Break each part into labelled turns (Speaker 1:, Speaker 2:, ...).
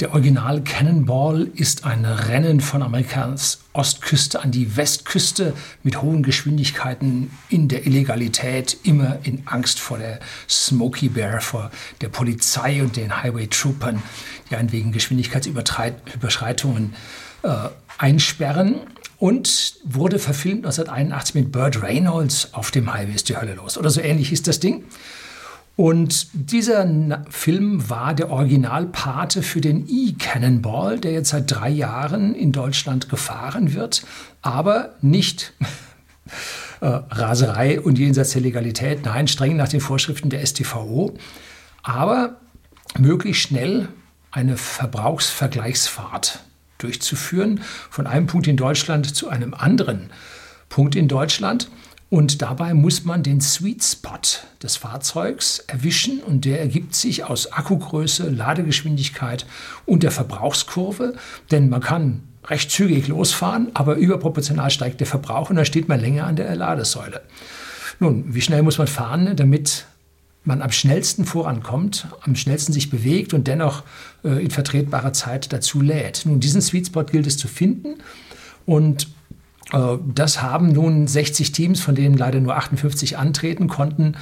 Speaker 1: Der Original Cannonball ist ein Rennen von Amerikas Ostküste an die Westküste mit hohen Geschwindigkeiten in der Illegalität, immer in Angst vor der Smoky Bear, vor der Polizei und den Highway Troopern, die einen wegen Geschwindigkeitsüberschreitungen äh, einsperren und wurde verfilmt 1981 mit Burt Reynolds auf dem Highway ist die Hölle los. Oder so ähnlich ist das Ding. Und dieser Film war der Originalpate für den E-Cannonball, der jetzt seit drei Jahren in Deutschland gefahren wird, aber nicht äh, Raserei und jenseits der Legalität, nein, streng nach den Vorschriften der STVO, aber möglichst schnell eine Verbrauchsvergleichsfahrt durchzuführen, von einem Punkt in Deutschland zu einem anderen Punkt in Deutschland. Und dabei muss man den Sweet Spot des Fahrzeugs erwischen und der ergibt sich aus Akkugröße, Ladegeschwindigkeit und der Verbrauchskurve. Denn man kann recht zügig losfahren, aber überproportional steigt der Verbrauch und dann steht man länger an der Ladesäule. Nun, wie schnell muss man fahren, damit man am schnellsten vorankommt, am schnellsten sich bewegt und dennoch äh, in vertretbarer Zeit dazu lädt? Nun, diesen Sweet Spot gilt es zu finden und das haben nun 60 Teams, von denen leider nur 58 antreten konnten,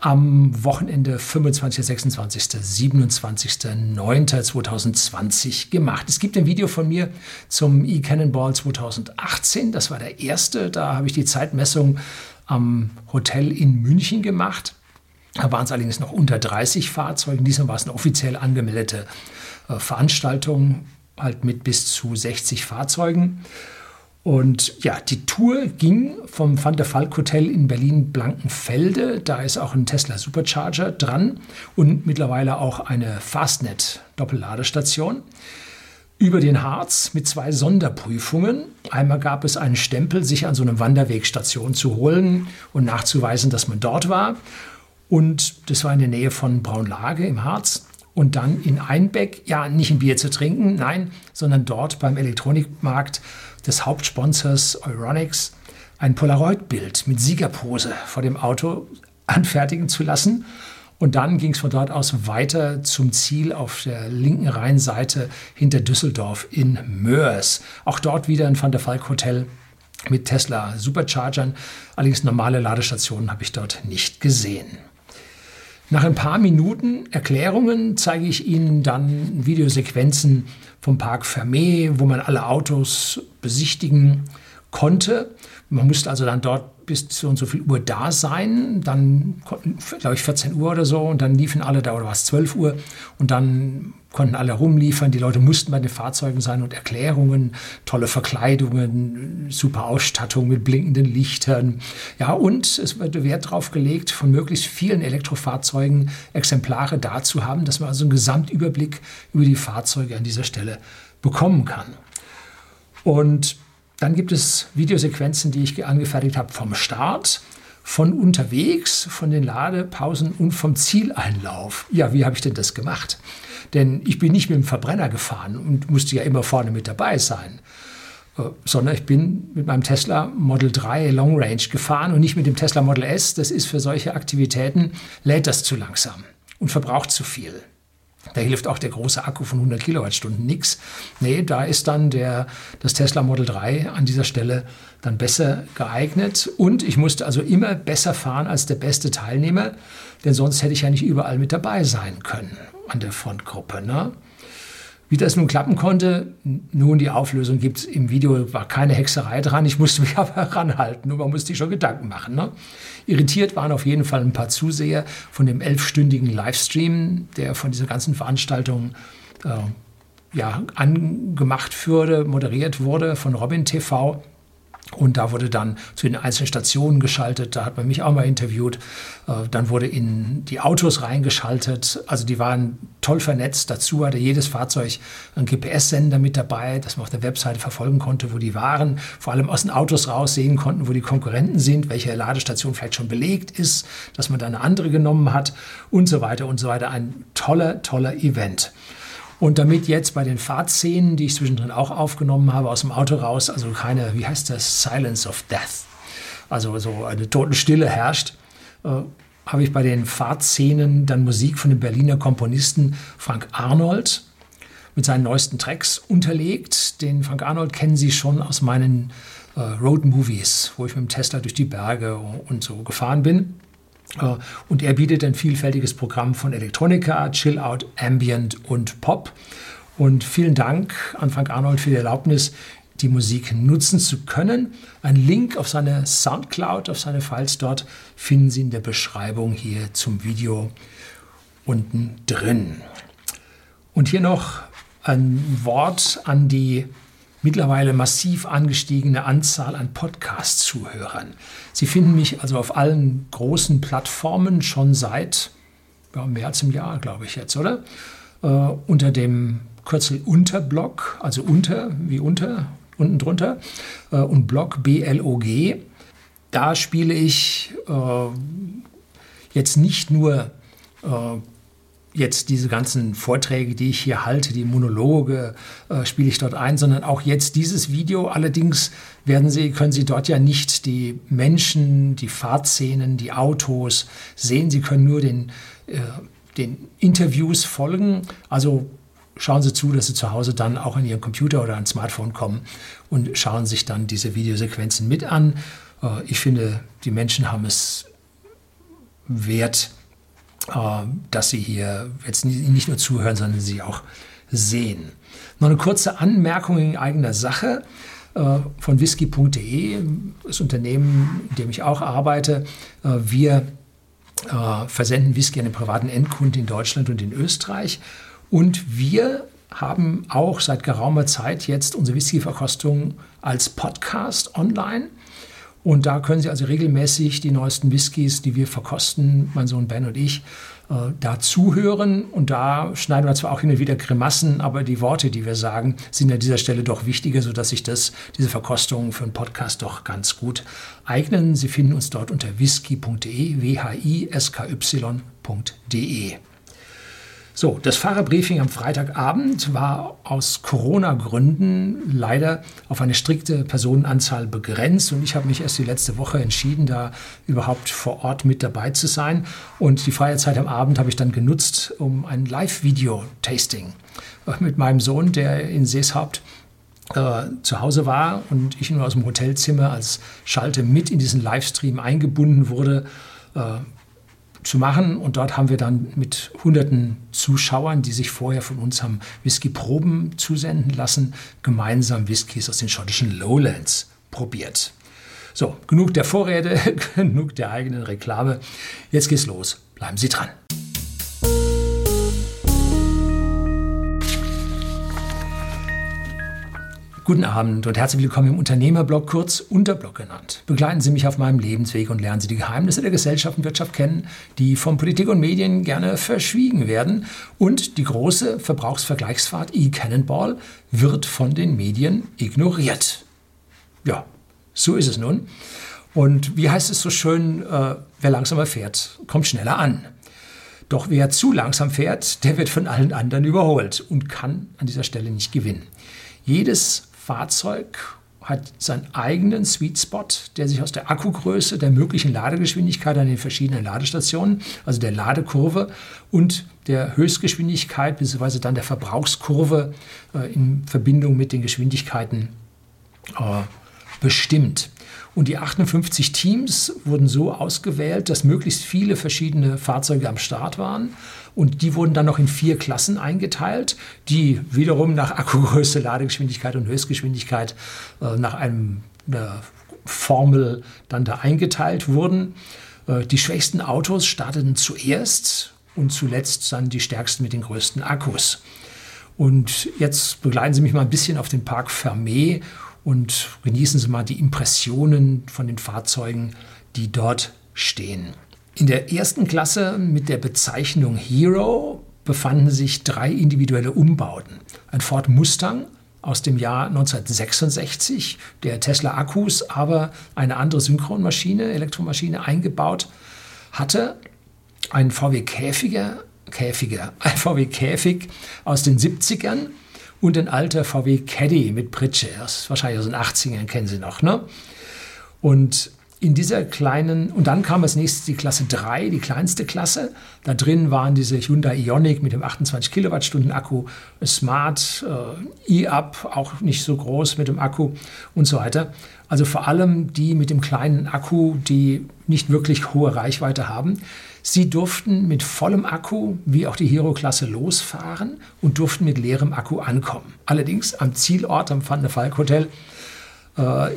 Speaker 1: am Wochenende 25., 26., 27.09.2020 gemacht. Es gibt ein Video von mir zum E-Cannonball 2018. Das war der erste. Da habe ich die Zeitmessung am Hotel in München gemacht. Da waren es allerdings noch unter 30 Fahrzeugen. Diesmal war es eine offiziell angemeldete äh, Veranstaltung, halt mit bis zu 60 Fahrzeugen. Und ja, die Tour ging vom Van der Falk Hotel in Berlin-Blankenfelde. Da ist auch ein Tesla Supercharger dran und mittlerweile auch eine Fastnet Doppelladestation. Über den Harz mit zwei Sonderprüfungen. Einmal gab es einen Stempel, sich an so einer Wanderwegstation zu holen und nachzuweisen, dass man dort war. Und das war in der Nähe von Braunlage im Harz und dann in Einbeck, ja, nicht ein Bier zu trinken, nein, sondern dort beim Elektronikmarkt des Hauptsponsors Euronics ein Polaroid-Bild mit Siegerpose vor dem Auto anfertigen zu lassen. Und dann ging es von dort aus weiter zum Ziel auf der linken Rheinseite hinter Düsseldorf in Mörs. Auch dort wieder ein Van der Falk Hotel mit Tesla Superchargern. Allerdings normale Ladestationen habe ich dort nicht gesehen. Nach ein paar Minuten Erklärungen zeige ich Ihnen dann Videosequenzen vom Park Fermé, wo man alle Autos besichtigen konnte. Man musste also dann dort bis zu und so viel Uhr da sein. Dann, glaube ich, 14 Uhr oder so. Und dann liefen alle da, oder war es 12 Uhr. Und dann konnten alle rumliefern. Die Leute mussten bei den Fahrzeugen sein und Erklärungen, tolle Verkleidungen, super Ausstattung mit blinkenden Lichtern. Ja, und es wurde Wert darauf gelegt, von möglichst vielen Elektrofahrzeugen Exemplare da zu haben, dass man also einen Gesamtüberblick über die Fahrzeuge an dieser Stelle bekommen kann. Und dann gibt es Videosequenzen, die ich angefertigt habe vom Start, von unterwegs, von den Ladepausen und vom Zieleinlauf. Ja, wie habe ich denn das gemacht? Denn ich bin nicht mit dem Verbrenner gefahren und musste ja immer vorne mit dabei sein, äh, sondern ich bin mit meinem Tesla Model 3 Long Range gefahren und nicht mit dem Tesla Model S. Das ist für solche Aktivitäten, lädt das zu langsam und verbraucht zu viel. Da hilft auch der große Akku von 100 Kilowattstunden nichts. Nee, da ist dann der, das Tesla Model 3 an dieser Stelle dann besser geeignet. Und ich musste also immer besser fahren als der beste Teilnehmer, denn sonst hätte ich ja nicht überall mit dabei sein können an der Frontgruppe. Ne? Wie das nun klappen konnte, nun die Auflösung gibt es im Video, war keine Hexerei dran. Ich musste mich aber ranhalten und man musste sich schon Gedanken machen. Ne? Irritiert waren auf jeden Fall ein paar Zuseher von dem elfstündigen Livestream, der von dieser ganzen Veranstaltung äh, ja, angemacht wurde, moderiert wurde von Robin TV. Und da wurde dann zu den einzelnen Stationen geschaltet. Da hat man mich auch mal interviewt. Äh, dann wurde in die Autos reingeschaltet. Also die waren toll vernetzt. Dazu hatte jedes Fahrzeug einen GPS-Sender mit dabei, dass man auf der Webseite verfolgen konnte, wo die waren. Vor allem aus den Autos raus sehen konnten, wo die Konkurrenten sind, welche Ladestation vielleicht schon belegt ist, dass man da eine andere genommen hat und so weiter und so weiter. Ein toller, toller Event. Und damit jetzt bei den Fahrtszenen, die ich zwischendrin auch aufgenommen habe, aus dem Auto raus, also keine, wie heißt das, Silence of Death, also so eine Totenstille herrscht, äh, habe ich bei den Fahrtszenen dann Musik von dem Berliner Komponisten Frank Arnold mit seinen neuesten Tracks unterlegt. Den Frank Arnold kennen Sie schon aus meinen äh, Road Movies, wo ich mit dem Tesla durch die Berge und so gefahren bin. Äh, und er bietet ein vielfältiges Programm von Elektronika, Chill Out, Ambient und Pop. Und vielen Dank an Frank Arnold für die Erlaubnis, die Musik nutzen zu können. Ein Link auf seine Soundcloud, auf seine Files dort finden Sie in der Beschreibung hier zum Video unten drin. Und hier noch ein Wort an die mittlerweile massiv angestiegene Anzahl an Podcast-Zuhörern. Sie finden mich also auf allen großen Plattformen schon seit ja, mehr als einem Jahr, glaube ich jetzt, oder? Äh, unter dem Kürzel Unterblog, also unter wie unter, unten drunter, äh, und Blog BLOG. Da spiele ich äh, jetzt nicht nur äh, jetzt diese ganzen Vorträge, die ich hier halte, die Monologe, äh, spiele ich dort ein, sondern auch jetzt dieses Video. Allerdings werden Sie, können Sie dort ja nicht die Menschen, die Fahrtszenen, die Autos sehen. Sie können nur den, äh, den Interviews folgen. Also schauen Sie zu, dass Sie zu Hause dann auch an Ihren Computer oder an Smartphone kommen und schauen sich dann diese Videosequenzen mit an. Äh, ich finde, die Menschen haben es wert, dass sie hier jetzt nicht nur zuhören, sondern sie auch sehen. Noch eine kurze Anmerkung in eigener Sache äh, von whisky.de, das Unternehmen, in dem ich auch arbeite. Äh, wir versenden Whisky an den privaten Endkunden in Deutschland und in Österreich. Und wir haben auch seit geraumer Zeit jetzt unsere Whisky-Verkostung als Podcast online. Und da können Sie also regelmäßig die neuesten Whiskys, die wir verkosten, mein Sohn Ben und ich, äh, da zuhören. Und da schneiden wir zwar auch hin und wieder Grimassen, aber die Worte, die wir sagen, sind an dieser Stelle doch wichtiger, sodass sich das, diese Verkostung für einen Podcast doch ganz gut eignen. Sie finden uns dort unter whisky.de, w-h-i-s-k-y.de. So, das Fahrerbriefing am Freitagabend war aus Corona-Gründen leider auf eine strikte Personenanzahl begrenzt und ich habe mich erst die letzte Woche entschieden, da überhaupt vor Ort mit dabei zu sein. Und die freie Zeit am Abend habe ich dann genutzt, um ein Live-Video-Tasting mit meinem Sohn, der in Seeshaupt äh, zu Hause war und ich nur aus dem Hotelzimmer als Schalte mit in diesen Livestream eingebunden wurde. Zu machen. Und dort haben wir dann mit hunderten Zuschauern, die sich vorher von uns haben Whisky-Proben zusenden lassen, gemeinsam Whiskys aus den schottischen Lowlands probiert. So, genug der Vorräte, genug der eigenen Reklame. Jetzt geht's los. Bleiben Sie dran. Guten Abend und herzlich willkommen im Unternehmerblog, kurz Unterblog genannt. Begleiten Sie mich auf meinem Lebensweg und lernen Sie die Geheimnisse der Gesellschaft und Wirtschaft kennen, die von Politik und Medien gerne verschwiegen werden. Und die große Verbrauchsvergleichsfahrt e-Cannonball wird von den Medien ignoriert. Ja, so ist es nun. Und wie heißt es so schön, äh, wer langsamer fährt, kommt schneller an. Doch wer zu langsam fährt, der wird von allen anderen überholt und kann an dieser Stelle nicht gewinnen. Jedes Fahrzeug hat seinen eigenen Sweet Spot, der sich aus der Akkugröße, der möglichen Ladegeschwindigkeit an den verschiedenen Ladestationen, also der Ladekurve und der Höchstgeschwindigkeit bzw. dann der Verbrauchskurve äh, in Verbindung mit den Geschwindigkeiten äh, bestimmt. Und die 58 Teams wurden so ausgewählt, dass möglichst viele verschiedene Fahrzeuge am Start waren. Und die wurden dann noch in vier Klassen eingeteilt, die wiederum nach Akkugröße, Ladegeschwindigkeit und Höchstgeschwindigkeit äh, nach einem, einer Formel dann da eingeteilt wurden. Äh, die schwächsten Autos starteten zuerst und zuletzt dann die stärksten mit den größten Akkus. Und jetzt begleiten Sie mich mal ein bisschen auf den Park Fermé und genießen Sie mal die Impressionen von den Fahrzeugen, die dort stehen. In der ersten Klasse mit der Bezeichnung Hero befanden sich drei individuelle Umbauten. Ein Ford Mustang aus dem Jahr 1966, der Tesla Akkus, aber eine andere Synchronmaschine, Elektromaschine eingebaut hatte. Ein VW Käfiger, Käfiger, ein VW Käfig aus den 70ern und ein alter VW Caddy mit Pritsche, wahrscheinlich aus den 80ern kennen Sie noch, ne? Und in dieser kleinen, und dann kam als nächstes die Klasse 3, die kleinste Klasse. Da drin waren diese Hyundai Ioniq mit dem 28 Kilowattstunden Akku, Smart, äh, E-Up, auch nicht so groß mit dem Akku und so weiter. Also vor allem die mit dem kleinen Akku, die nicht wirklich hohe Reichweite haben. Sie durften mit vollem Akku, wie auch die Hero-Klasse, losfahren und durften mit leerem Akku ankommen. Allerdings am Zielort, am Van der Falk Hotel,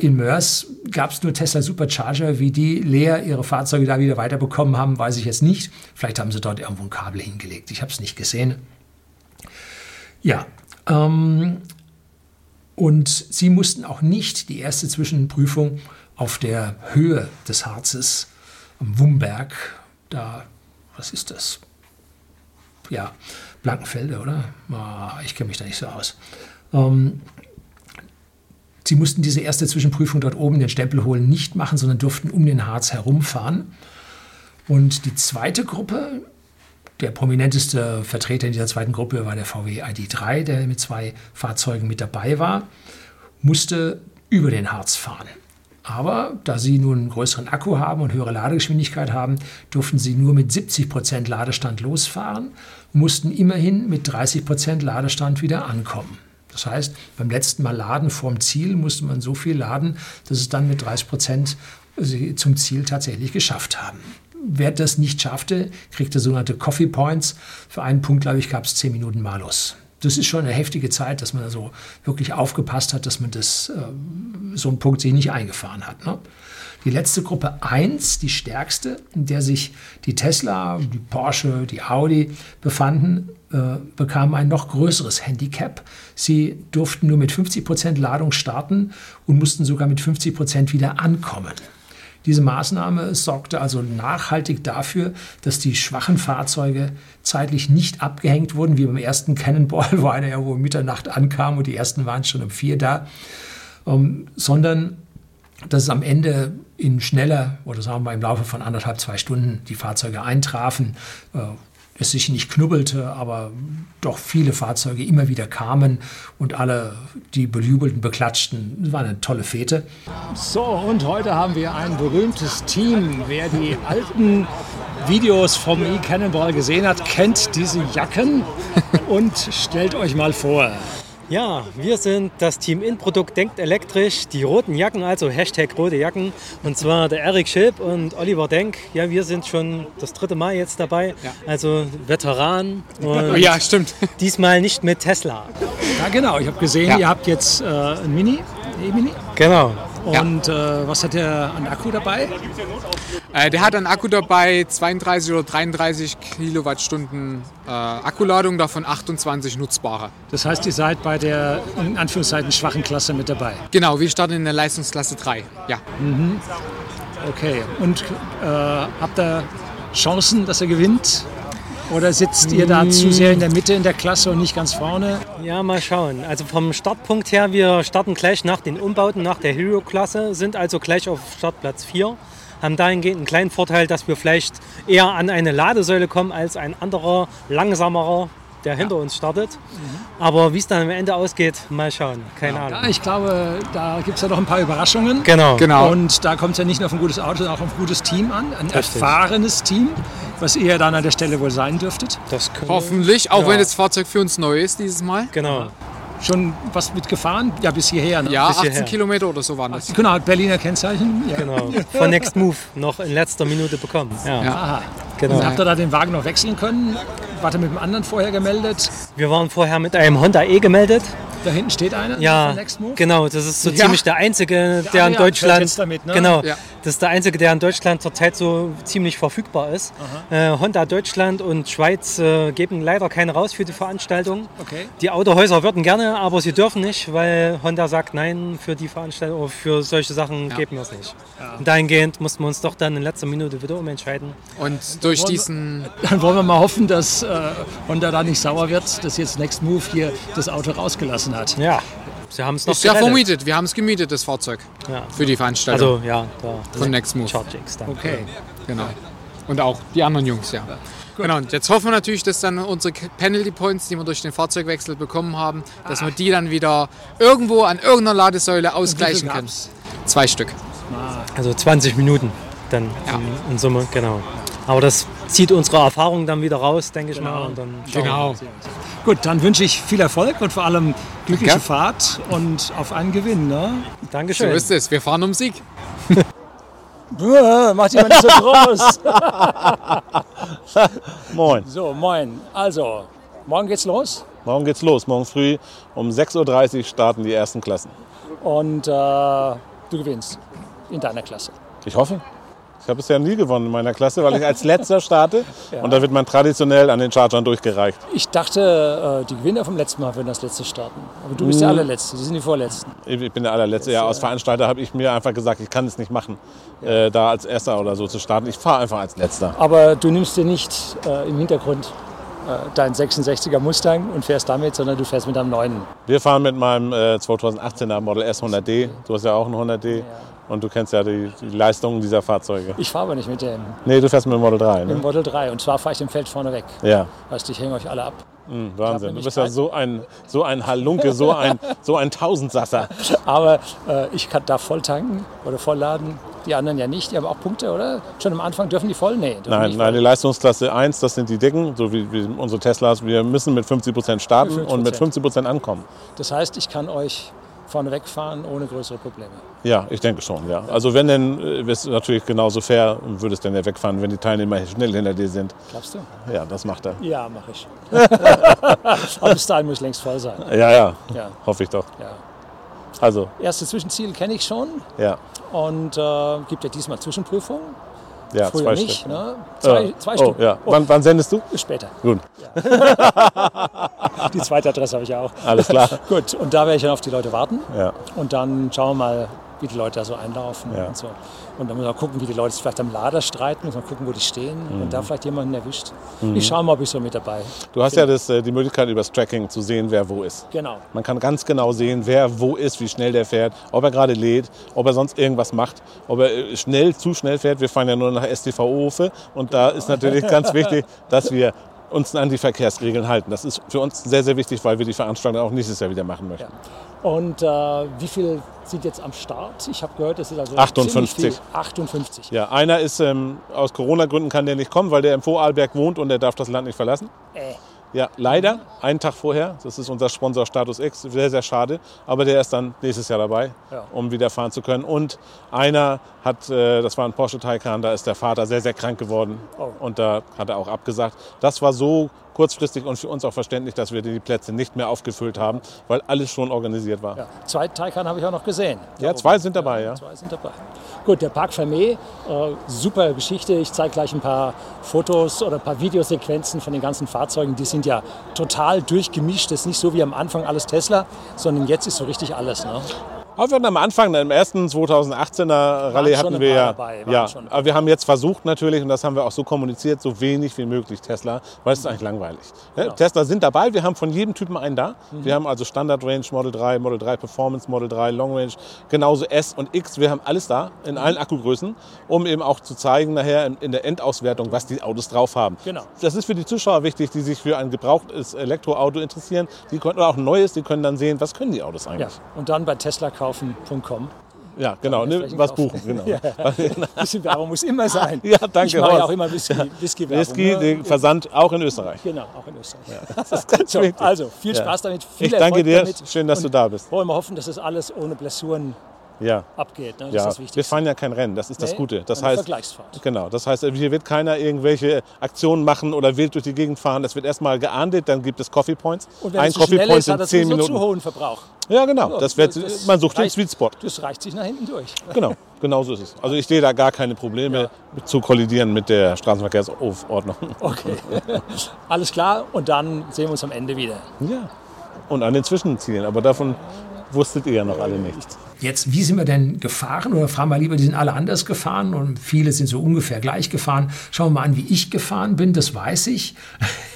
Speaker 1: in Mörs gab es nur Tesla Supercharger. Wie die leer ihre Fahrzeuge da wieder weiterbekommen haben, weiß ich jetzt nicht. Vielleicht haben sie dort irgendwo ein Kabel hingelegt. Ich habe es nicht gesehen. Ja, ähm, und sie mussten auch nicht die erste Zwischenprüfung auf der Höhe des Harzes am Wumberg, da, was ist das? Ja, Blankenfelde, oder? Ah, ich kenne mich da nicht so aus. Ähm, Sie mussten diese erste Zwischenprüfung dort oben, den Stempel holen, nicht machen, sondern durften um den Harz herumfahren. Und die zweite Gruppe, der prominenteste Vertreter in dieser zweiten Gruppe war der VW ID3, der mit zwei Fahrzeugen mit dabei war, musste über den Harz fahren. Aber da sie nun einen größeren Akku haben und höhere Ladegeschwindigkeit haben, durften sie nur mit 70 Prozent Ladestand losfahren mussten immerhin mit 30 Prozent Ladestand wieder ankommen. Das heißt, beim letzten Mal laden vorm Ziel musste man so viel laden, dass es dann mit 30 Prozent zum Ziel tatsächlich geschafft haben. Wer das nicht schaffte, kriegte sogenannte Coffee Points. Für einen Punkt, glaube ich, gab es 10 Minuten Malus. Das ist schon eine heftige Zeit, dass man also wirklich aufgepasst hat, dass man das, äh, so einen Punkt sich nicht eingefahren hat. Ne? Die letzte Gruppe 1, die stärkste, in der sich die Tesla, die Porsche, die Audi befanden, bekamen ein noch größeres Handicap. Sie durften nur mit 50 Prozent Ladung starten und mussten sogar mit 50 Prozent wieder ankommen. Diese Maßnahme sorgte also nachhaltig dafür, dass die schwachen Fahrzeuge zeitlich nicht abgehängt wurden, wie beim ersten Cannonball, wo einer ja wohl Mitternacht ankam und die ersten waren schon um vier da, ähm, sondern dass es am Ende in schneller oder sagen wir im Laufe von anderthalb, zwei Stunden die Fahrzeuge eintrafen, äh, es sich nicht knubbelte, aber doch viele Fahrzeuge immer wieder kamen und alle die bejubelten, beklatschten. Es war eine tolle Fete. So, und heute haben wir ein berühmtes Team. Wer die alten Videos vom E-Cannonball gesehen hat, kennt diese Jacken und stellt euch mal vor.
Speaker 2: Ja, wir sind das Team In-Produkt Denkt Elektrisch, die roten Jacken, also Hashtag rote Jacken. Und zwar der Erik Schilp und Oliver Denk. Ja, wir sind schon das dritte Mal jetzt dabei, ja. also Veteran.
Speaker 3: Und ja, stimmt.
Speaker 2: Diesmal nicht mit Tesla.
Speaker 1: Ja, genau. Ich habe gesehen, ja. ihr habt jetzt äh, ein Mini, E-Mini.
Speaker 2: Genau.
Speaker 1: Und ja. äh, was hat der an Akku dabei?
Speaker 3: Äh, der hat an Akku dabei 32 oder 33 Kilowattstunden äh, Akkuladung, davon 28 nutzbare.
Speaker 1: Das heißt, ihr seid bei der in Anführungszeichen schwachen Klasse mit dabei?
Speaker 3: Genau, wir starten in der Leistungsklasse 3. Ja.
Speaker 1: Mhm. Okay. Und äh, habt ihr Chancen, dass er gewinnt? Oder sitzt ihr da zu sehr in der Mitte in der Klasse und nicht ganz vorne?
Speaker 2: Ja, mal schauen. Also vom Startpunkt her, wir starten gleich nach den Umbauten, nach der Hero-Klasse, sind also gleich auf Startplatz 4. Haben dahingehend einen kleinen Vorteil, dass wir vielleicht eher an eine Ladesäule kommen als ein anderer, langsamerer der hinter uns startet. Mhm. Aber wie es dann am Ende ausgeht, mal schauen. Keine ja, Ahnung.
Speaker 1: ich glaube, da gibt es ja noch ein paar Überraschungen.
Speaker 2: Genau.
Speaker 1: genau. Und da kommt es ja nicht nur auf ein gutes Auto, sondern auch auf ein gutes Team an. Ein das erfahrenes. Team, was ihr dann an der Stelle wohl sein dürftet.
Speaker 3: Hoffentlich, auch ja. wenn das Fahrzeug für uns neu ist dieses Mal.
Speaker 2: Genau
Speaker 1: schon was mitgefahren? Ja, bis hierher. Ne?
Speaker 3: Ja,
Speaker 1: bis
Speaker 3: 18 hierher. Kilometer oder so waren das.
Speaker 1: Genau, Berliner Kennzeichen.
Speaker 2: Ja. Genau, von Next Move noch in letzter Minute bekommen.
Speaker 1: Ja. ja. Aha. Genau. Und habt ihr da den Wagen noch wechseln können? Wart ihr mit dem anderen vorher gemeldet?
Speaker 2: Wir waren vorher mit einem Honda E gemeldet.
Speaker 1: Da hinten steht einer
Speaker 2: ja, genau, das ist so ja. ziemlich der einzige, der ja, in Deutschland, damit, ne? genau, ja. das ist der einzige, der in Deutschland zurzeit so ziemlich verfügbar ist. Äh, Honda Deutschland und Schweiz äh, geben leider keine raus für die Veranstaltung.
Speaker 1: Okay.
Speaker 2: Die Autohäuser würden gerne, aber sie dürfen nicht, weil Honda sagt, nein, für die Veranstaltung, für solche Sachen geben wir es nicht. Und dahingehend mussten wir uns doch dann in letzter Minute wieder umentscheiden.
Speaker 3: Und durch diesen...
Speaker 1: Dann wollen wir mal hoffen, dass äh, Honda da nicht sauer wird, dass jetzt Next Move hier das Auto rausgelassen hat.
Speaker 2: Ja. Sie haben es noch
Speaker 3: Ist ja vermietet. Wir haben es gemietet, das Fahrzeug. Ja. Für die Veranstaltung.
Speaker 2: Also, ja.
Speaker 3: Da, von Next Move.
Speaker 2: Chargex dann.
Speaker 1: Okay.
Speaker 3: Genau. Und auch die anderen Jungs, ja. Ja. Genau, und jetzt hoffen wir natürlich, dass dann unsere Penalty Points, die wir durch den Fahrzeugwechsel bekommen haben, dass Ach. wir die dann wieder irgendwo an irgendeiner Ladesäule ausgleichen können. Zwei Stück.
Speaker 2: Also 20 Minuten dann in, in Summe, genau. Aber das zieht unsere Erfahrung dann wieder raus, denke ich mal. Und dann schauen wir
Speaker 3: Genau.
Speaker 4: Gut, dann wünsche ich viel Erfolg und vor allem glückliche
Speaker 3: Danke.
Speaker 4: Fahrt und auf einen Gewinn. Ne?
Speaker 3: So
Speaker 2: Dankeschön.
Speaker 3: ist es. Wir fahren um Sieg.
Speaker 4: Mach dich mal nicht so groß.
Speaker 5: Moin.
Speaker 4: so, moin. Also, morgen geht's los
Speaker 5: Morgen geht's los. Morgen früh um 6.30 Uhr starten die ersten Klassen.
Speaker 4: und äh, du gewinnst in deiner Klasse.
Speaker 5: Ich hoffe. Ich habe bisher nie gewonnen in meiner Klasse, weil ich als letzter starte. Und da wird man traditionell an den Chargern durchgereicht.
Speaker 4: Ich dachte, äh, die Gewinner vom letzten Mal würden das letzte starten. Aber du bist der allerletzte, die sind die vorletzten.
Speaker 5: Ich bin der allerletzte. Ja, als Veranstalter habe ich mir einfach gesagt, ich kann es nicht machen, äh, da als Erster oder so zu starten. Ich fahre einfach als Letzter.
Speaker 4: Aber du nimmst dir nicht äh, im Hintergrund äh, deinen 66er Mustang und fährst damit, sondern du fährst mit einem neuen.
Speaker 5: Wir fahren mit meinem äh, 2018er Model S 100D. Du hast ja auch einen 100D. Und du kennst ja die, die Leistungen dieser Fahrzeuge.
Speaker 4: Ich fahre aber nicht mit dem,
Speaker 5: Nee, du fährst mit dem Model 3,
Speaker 4: mit dem
Speaker 5: ne?
Speaker 4: Model 3 und zwar fahre ich im Feld vorne weg.
Speaker 5: Ja.
Speaker 4: Weißt du, ich hänge euch alle ab.
Speaker 5: Hm, Wahnsinn. Du bist ja so ein, so ein Halunke, so ein, so ein Tausendsasser.
Speaker 4: Aber äh, ich kann da voll tanken oder voll laden. Die anderen ja nicht. Die haben auch Punkte, oder? Schon am Anfang dürfen die voll? Nee.
Speaker 5: Nein, nein, die
Speaker 4: voll.
Speaker 5: Leistungsklasse 1, das sind die dicken, so wie, wie unsere Teslas. Wir müssen mit 50 Prozent starten
Speaker 4: Mit 50%.
Speaker 5: und mit 50 Prozent ankommen.
Speaker 4: Das heißt, ich kann euch vorne wegfahren ohne größere Probleme.
Speaker 5: Ja, ich denke schon, ja. Also wenn denn, äh, du natürlich genauso fair und würdest dann ja wegfahren, wenn die Teilnehmer schnell hinter dir sind.
Speaker 4: Glaubst du?
Speaker 5: Ja, das macht er.
Speaker 4: Ja, mache ich. Aber bis dahin muss längst voll sein.
Speaker 5: Ja, ja,
Speaker 4: Ja,
Speaker 5: hoffe ich doch.
Speaker 4: ja.
Speaker 5: Also,
Speaker 4: Erste Zwischenziel kenne ich schon
Speaker 5: ja,
Speaker 4: und äh, gibt ja diesmal Zwischenprüfung.
Speaker 5: Ja,
Speaker 4: Früher
Speaker 5: zwei
Speaker 4: nicht,
Speaker 5: Stück.
Speaker 4: ne? Zwei,
Speaker 5: Äh,
Speaker 4: zwei
Speaker 5: oh,
Speaker 4: Stück.
Speaker 5: ja.
Speaker 4: Oh,
Speaker 5: Wann, wann sendest du?
Speaker 4: später.
Speaker 5: Gut,
Speaker 4: Die zweite Adresse habe ich ja auch.
Speaker 5: alles klar.
Speaker 4: Gut, und da werde ich dann auf die Leute warten
Speaker 5: Ja,
Speaker 4: und dann schauen wir mal, wie die Leute da so einlaufen
Speaker 5: Ja.
Speaker 4: und so. Und dann muss man gucken, wie die Leute sich vielleicht am Lader streiten, muss man gucken, wo die stehen
Speaker 5: Mhm.
Speaker 4: und da vielleicht jemanden erwischt. Ich schaue mal, ob ich so mit dabei.
Speaker 5: du hast ja das, äh, die Möglichkeit, übers Tracking zu sehen, wer wo ist.
Speaker 4: Genau.
Speaker 5: Man kann ganz genau sehen, wer wo ist, wie schnell der fährt, ob er gerade lädt, ob er sonst irgendwas macht, ob er äh, schnell, zu schnell fährt. Wir fahren ja nur nach STVO-Hofe und da ist natürlich ganz wichtig, dass wir uns an die Verkehrsregeln halten. Das ist für uns sehr, sehr wichtig, weil wir die Veranstaltung auch nächstes Jahr wieder machen möchten.
Speaker 4: Und äh, wie viel sind jetzt am Start? Ich habe gehört, es ist also
Speaker 5: 58.
Speaker 4: ziemlich viel. 58.
Speaker 5: Ja, einer ist ähm, aus Corona-Gründen kann der nicht kommen, weil der im Vorarlberg wohnt und der darf das Land nicht verlassen.
Speaker 4: Äh.
Speaker 5: Ja, leider, einen Tag vorher. Das ist unser Sponsor Status X. Sehr, sehr schade. Aber der ist dann nächstes Jahr dabei,
Speaker 4: Ja.
Speaker 5: um wieder fahren zu können. Und einer hat, äh, das war ein Porsche Taycan, da ist der Vater sehr, sehr krank geworden.
Speaker 4: Oh.
Speaker 5: Und da hat er auch abgesagt. Das war so kurzfristig und für uns auch verständlich, dass wir die Plätze nicht mehr aufgefüllt haben, weil alles schon organisiert war.
Speaker 4: Ja. Zwei Taycan habe ich auch noch gesehen.
Speaker 5: Ja, zwei sind dabei, ja.
Speaker 4: Zwei sind dabei. Gut, der Parc Fermé, äh, super Geschichte. Ich zeige gleich ein paar Fotos oder ein paar Videosequenzen von den ganzen Fahrzeugen. Die sind ja total durchgemischt. Das ist nicht so wie am Anfang alles Tesla, sondern jetzt ist so richtig alles. Ne?
Speaker 5: Aber wir hatten am Anfang, im ersten 2018er Rallye hatten wir ja,
Speaker 4: dabei,
Speaker 5: ja aber wir haben jetzt versucht natürlich, und das haben wir auch so kommuniziert, so wenig wie möglich Tesla, weil es ist eigentlich langweilig. Ne?
Speaker 4: Genau.
Speaker 5: Tesla sind dabei, wir haben von jedem Typen einen da.
Speaker 4: Mhm.
Speaker 5: Wir haben also Standard Range, Model 3, Model 3 Performance, Model 3 Long Range, genauso S und X, wir haben alles da, in
Speaker 4: Mhm.
Speaker 5: allen Akkugrößen, um eben auch zu zeigen nachher in, in der Endauswertung, was die Autos drauf haben.
Speaker 4: Genau.
Speaker 5: Das ist für die Zuschauer wichtig, die sich für ein gebrauchtes Elektroauto interessieren, die können, oder auch ein neues, die können dann sehen, was können die Autos
Speaker 4: Ja.
Speaker 5: eigentlich.
Speaker 4: Und dann bei teslakaufen.com.
Speaker 5: Ja, genau, ne, was
Speaker 4: kaufen.
Speaker 5: buchen, genau.
Speaker 4: Ja. Ein bisschen Werbung muss immer sein.
Speaker 5: Ja, danke,
Speaker 4: Ich mache ja auch immer Whisky, Whisky-Werbung.
Speaker 5: Whisky,
Speaker 4: ne?
Speaker 5: den Versand auch in Österreich.
Speaker 4: Genau, auch in Österreich.
Speaker 5: Ganz
Speaker 4: So, also, viel
Speaker 5: Ja.
Speaker 4: Spaß damit. Viel
Speaker 5: Ich danke
Speaker 4: Erfolg
Speaker 5: dir.
Speaker 4: Damit.
Speaker 5: Schön, dass du
Speaker 4: Und
Speaker 5: da bist.
Speaker 4: Wollen wir hoffen, dass das alles ohne Blessuren
Speaker 5: Ja,
Speaker 4: abgeht. Ne? Das
Speaker 5: ja.
Speaker 4: ist das
Speaker 5: wir
Speaker 4: Wichtigste.
Speaker 5: fahren ja kein Rennen, das ist das
Speaker 4: Nee,
Speaker 5: Gute. Das
Speaker 4: eine
Speaker 5: heißt,
Speaker 4: Vergleichsfahrt.
Speaker 5: genau, das heißt, hier wird keiner irgendwelche Aktionen machen oder wild durch die Gegend fahren. Das wird erstmal geahndet, dann gibt es Coffee Points.
Speaker 4: Und wenn
Speaker 5: Ein
Speaker 4: es
Speaker 5: Coffee Point
Speaker 4: ist, das
Speaker 5: 10
Speaker 4: sowieso zu
Speaker 5: Minuten.
Speaker 4: hohen Verbrauch.
Speaker 5: Ja, genau.
Speaker 4: Ja,
Speaker 5: Das wird,
Speaker 4: das
Speaker 5: man sucht den
Speaker 4: reicht-
Speaker 5: Sweet Spot.
Speaker 4: Das reicht sich nach hinten durch.
Speaker 5: Genau, genau so ist es. Also ich sehe da gar keine Probleme zu kollidieren mit der Straßenverkehrsordnung.
Speaker 4: Okay. Alles klar. Und dann sehen wir uns am Ende wieder.
Speaker 5: Ja. Und an den Zwischenzielen, aber davon wusstet ihr ja noch alle nichts.
Speaker 4: Jetzt, wie sind wir denn gefahren? Oder fragen wir lieber, die sind alle anders gefahren und viele sind so ungefähr gleich gefahren. Schauen wir mal an, wie ich gefahren bin, das weiß ich.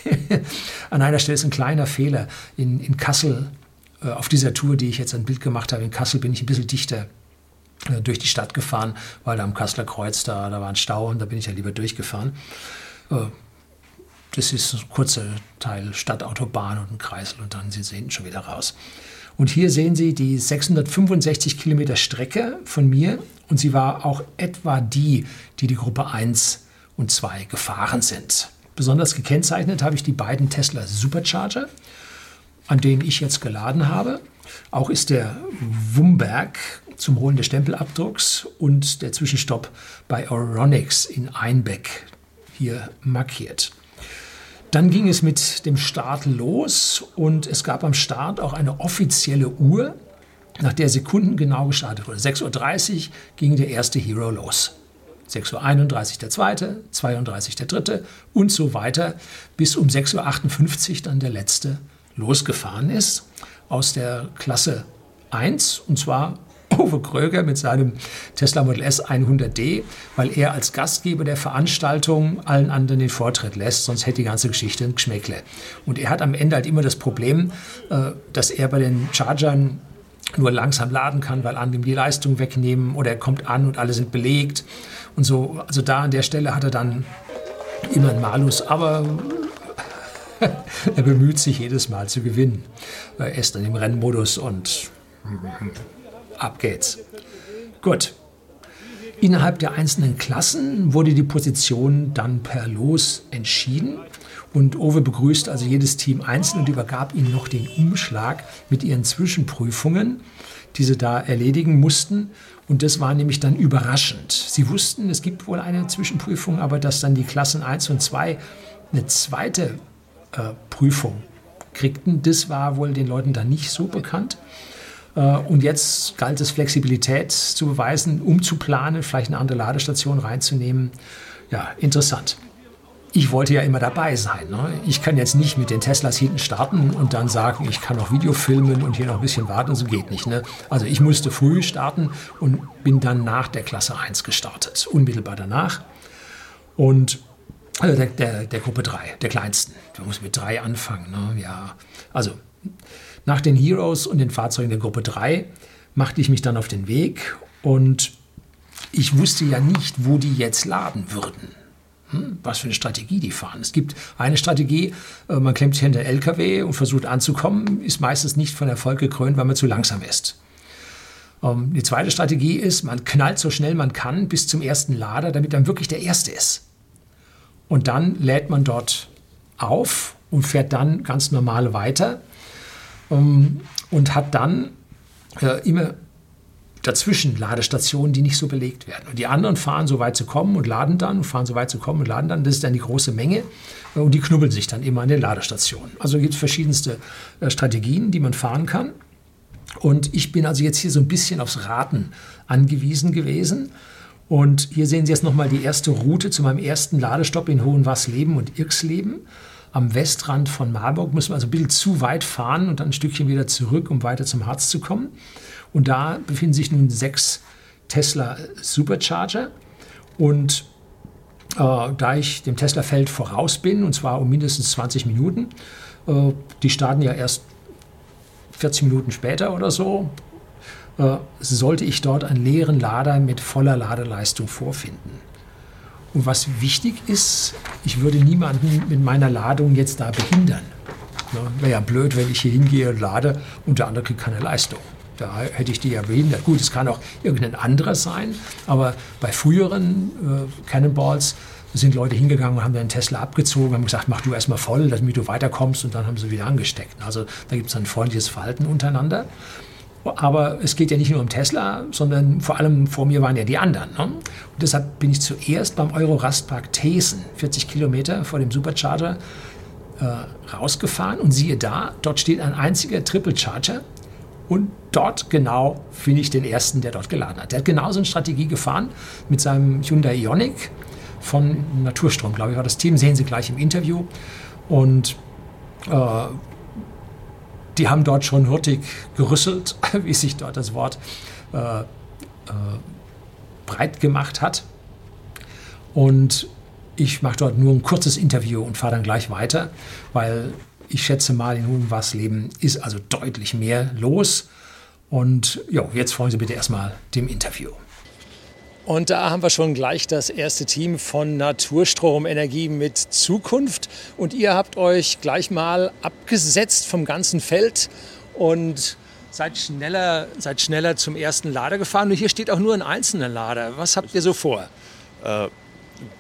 Speaker 4: an einer Stelle ist ein kleiner Fehler. In, in Kassel, äh, auf dieser Tour, die ich jetzt ein Bild gemacht habe, in Kassel bin ich ein bisschen dichter äh, durch die Stadt gefahren, weil da am Kasseler Kreuz, da, da war ein Stau und da bin ich ja lieber durchgefahren. Äh,
Speaker 1: das ist ein kurzer Teil Stadtautobahn und ein Kreisel und dann sind Sie hinten schon wieder raus. Und hier sehen Sie die 665 Kilometer Strecke von mir und sie war auch etwa die, die die Gruppe 1 und 2 gefahren sind. Besonders gekennzeichnet habe ich die beiden Tesla Supercharger, an denen ich jetzt geladen habe. Auch ist der Wumberg zum Holen des Stempelabdrucks und der Zwischenstopp bei Euronics in Einbeck hier markiert. Dann ging es mit dem Start los und es gab am Start auch eine offizielle Uhr, nach der Sekunden genau gestartet wurde. 6.30 Uhr ging der erste Hero los. 6.31 Uhr der zweite, 32 der dritte und so weiter, bis um 6.58 Uhr dann der letzte losgefahren ist aus der Klasse 1 und zwar Uwe Kröger mit seinem Tesla Model S 100D, weil er als Gastgeber der Veranstaltung allen anderen den Vortritt lässt, sonst hätte die ganze Geschichte ein Geschmäckle. Und er hat am Ende halt immer das Problem, äh, dass er bei den Chargern nur langsam laden kann, weil andere die Leistung wegnehmen oder er kommt an und alle sind belegt und so. Also da an der Stelle hat er dann immer einen Malus, aber er bemüht sich jedes Mal zu gewinnen. Er ist dann im Rennmodus und ab geht's. Gut. Innerhalb der einzelnen Klassen wurde die Position dann per Los entschieden. Und Owe begrüßt also jedes Team einzeln und übergab ihnen noch den Umschlag mit ihren Zwischenprüfungen, die sie da erledigen mussten. Und das war nämlich dann überraschend. Sie wussten, es gibt wohl eine Zwischenprüfung, aber dass dann die Klassen 1 und 2 eine zweite äh, Prüfung kriegten, das war wohl den Leuten dann nicht so bekannt. Äh, und jetzt galt es, Flexibilität zu beweisen, umzuplanen, vielleicht eine andere Ladestation reinzunehmen. Ja, interessant. Ich wollte ja immer dabei sein. Ne? Ich kann jetzt nicht mit den Teslas hinten starten und dann sagen, ich kann noch Video filmen und hier noch ein bisschen warten. So geht nicht. Ne? Also ich musste früh starten und bin dann nach der Klasse 1 gestartet, unmittelbar danach. Und also der, der, der Gruppe 3, der kleinsten. Wir müssen mit 3 anfangen. Ne? Ja, also nach den Heroes und den Fahrzeugen der Gruppe 3 machte ich mich dann auf den Weg und ich wusste ja nicht, wo die jetzt laden würden. Hm, was für eine Strategie die fahren. Es gibt eine Strategie, äh, man klemmt sich hinter LKW und versucht anzukommen, ist meistens nicht von Erfolg gekrönt, weil man zu langsam ist. Ähm, die zweite Strategie ist, man knallt so schnell man kann bis zum ersten Lader, damit dann wirklich der erste ist. Und dann lädt man dort auf und fährt dann ganz normal weiter und hat dann äh, immer dazwischen Ladestationen, die nicht so belegt werden. Und die anderen fahren so weit zu kommen und laden dann und fahren so weit zu kommen und laden dann. Das ist dann die große Menge äh, und die knubbeln sich dann immer an den Ladestationen. Also gibt es verschiedenste äh, Strategien, die man fahren kann. Und ich bin also jetzt hier so ein bisschen aufs Raten angewiesen gewesen. Und hier sehen Sie jetzt nochmal die erste Route zu meinem ersten Ladestopp in Hohenwassleben und Irksleben am Westrand von Marburg, müssen wir also ein bisschen zu weit fahren und dann ein Stückchen wieder zurück, um weiter zum Harz zu kommen. Und da befinden sich nun sechs Tesla Supercharger. Und äh, da ich dem Tesla-Feld voraus bin, und zwar um mindestens 20 Minuten, äh, die starten ja erst 40 Minuten später oder so, äh, sollte ich dort einen leeren Lader mit voller Ladeleistung vorfinden. Und was wichtig ist, ich würde niemanden mit meiner Ladung jetzt da behindern. Ja, Wäre ja blöd, wenn ich hier hingehe und lade und der andere kriegt keine Leistung. Da hätte ich die ja behindert. Gut, es kann auch irgendein anderer sein, aber bei früheren äh, Cannonballs sind Leute hingegangen und haben den Tesla abgezogen, haben gesagt, mach du erstmal voll, damit du weiterkommst und dann haben sie wieder angesteckt. Also da gibt es ein freundliches Verhalten untereinander. Aber es geht ja nicht nur um Tesla, sondern vor allem vor mir waren ja die anderen. Ne? Und deshalb bin ich zuerst beim Euro-Rastpark Thesen, 40 Kilometer vor dem Supercharger, äh, rausgefahren. Und siehe da, dort steht ein einziger Triple Charger. Und dort genau finde ich den ersten, der dort geladen hat. Der hat genauso eine Strategie gefahren mit seinem Hyundai Ioniq von Naturstrom, glaube ich, war das Team. Sehen Sie gleich im Interview. Und äh, die haben dort schon hurtig gerüsselt, wie sich dort das Wort äh, äh, breit gemacht hat. Und ich mache dort nur ein kurzes Interview und fahre dann gleich weiter, weil ich schätze mal, in Hohenwassleben ist also deutlich mehr los. Und ja, jetzt folgen Sie bitte erstmal dem Interview.
Speaker 4: Und da haben wir schon gleich das erste Team von Naturstrom Energie mit Zukunft. Und ihr habt euch gleich mal abgesetzt vom ganzen Feld und seid schneller, seid schneller zum ersten Lader gefahren. Und hier steht auch nur ein einzelner Lader. Was habt ihr so vor?
Speaker 6: Äh,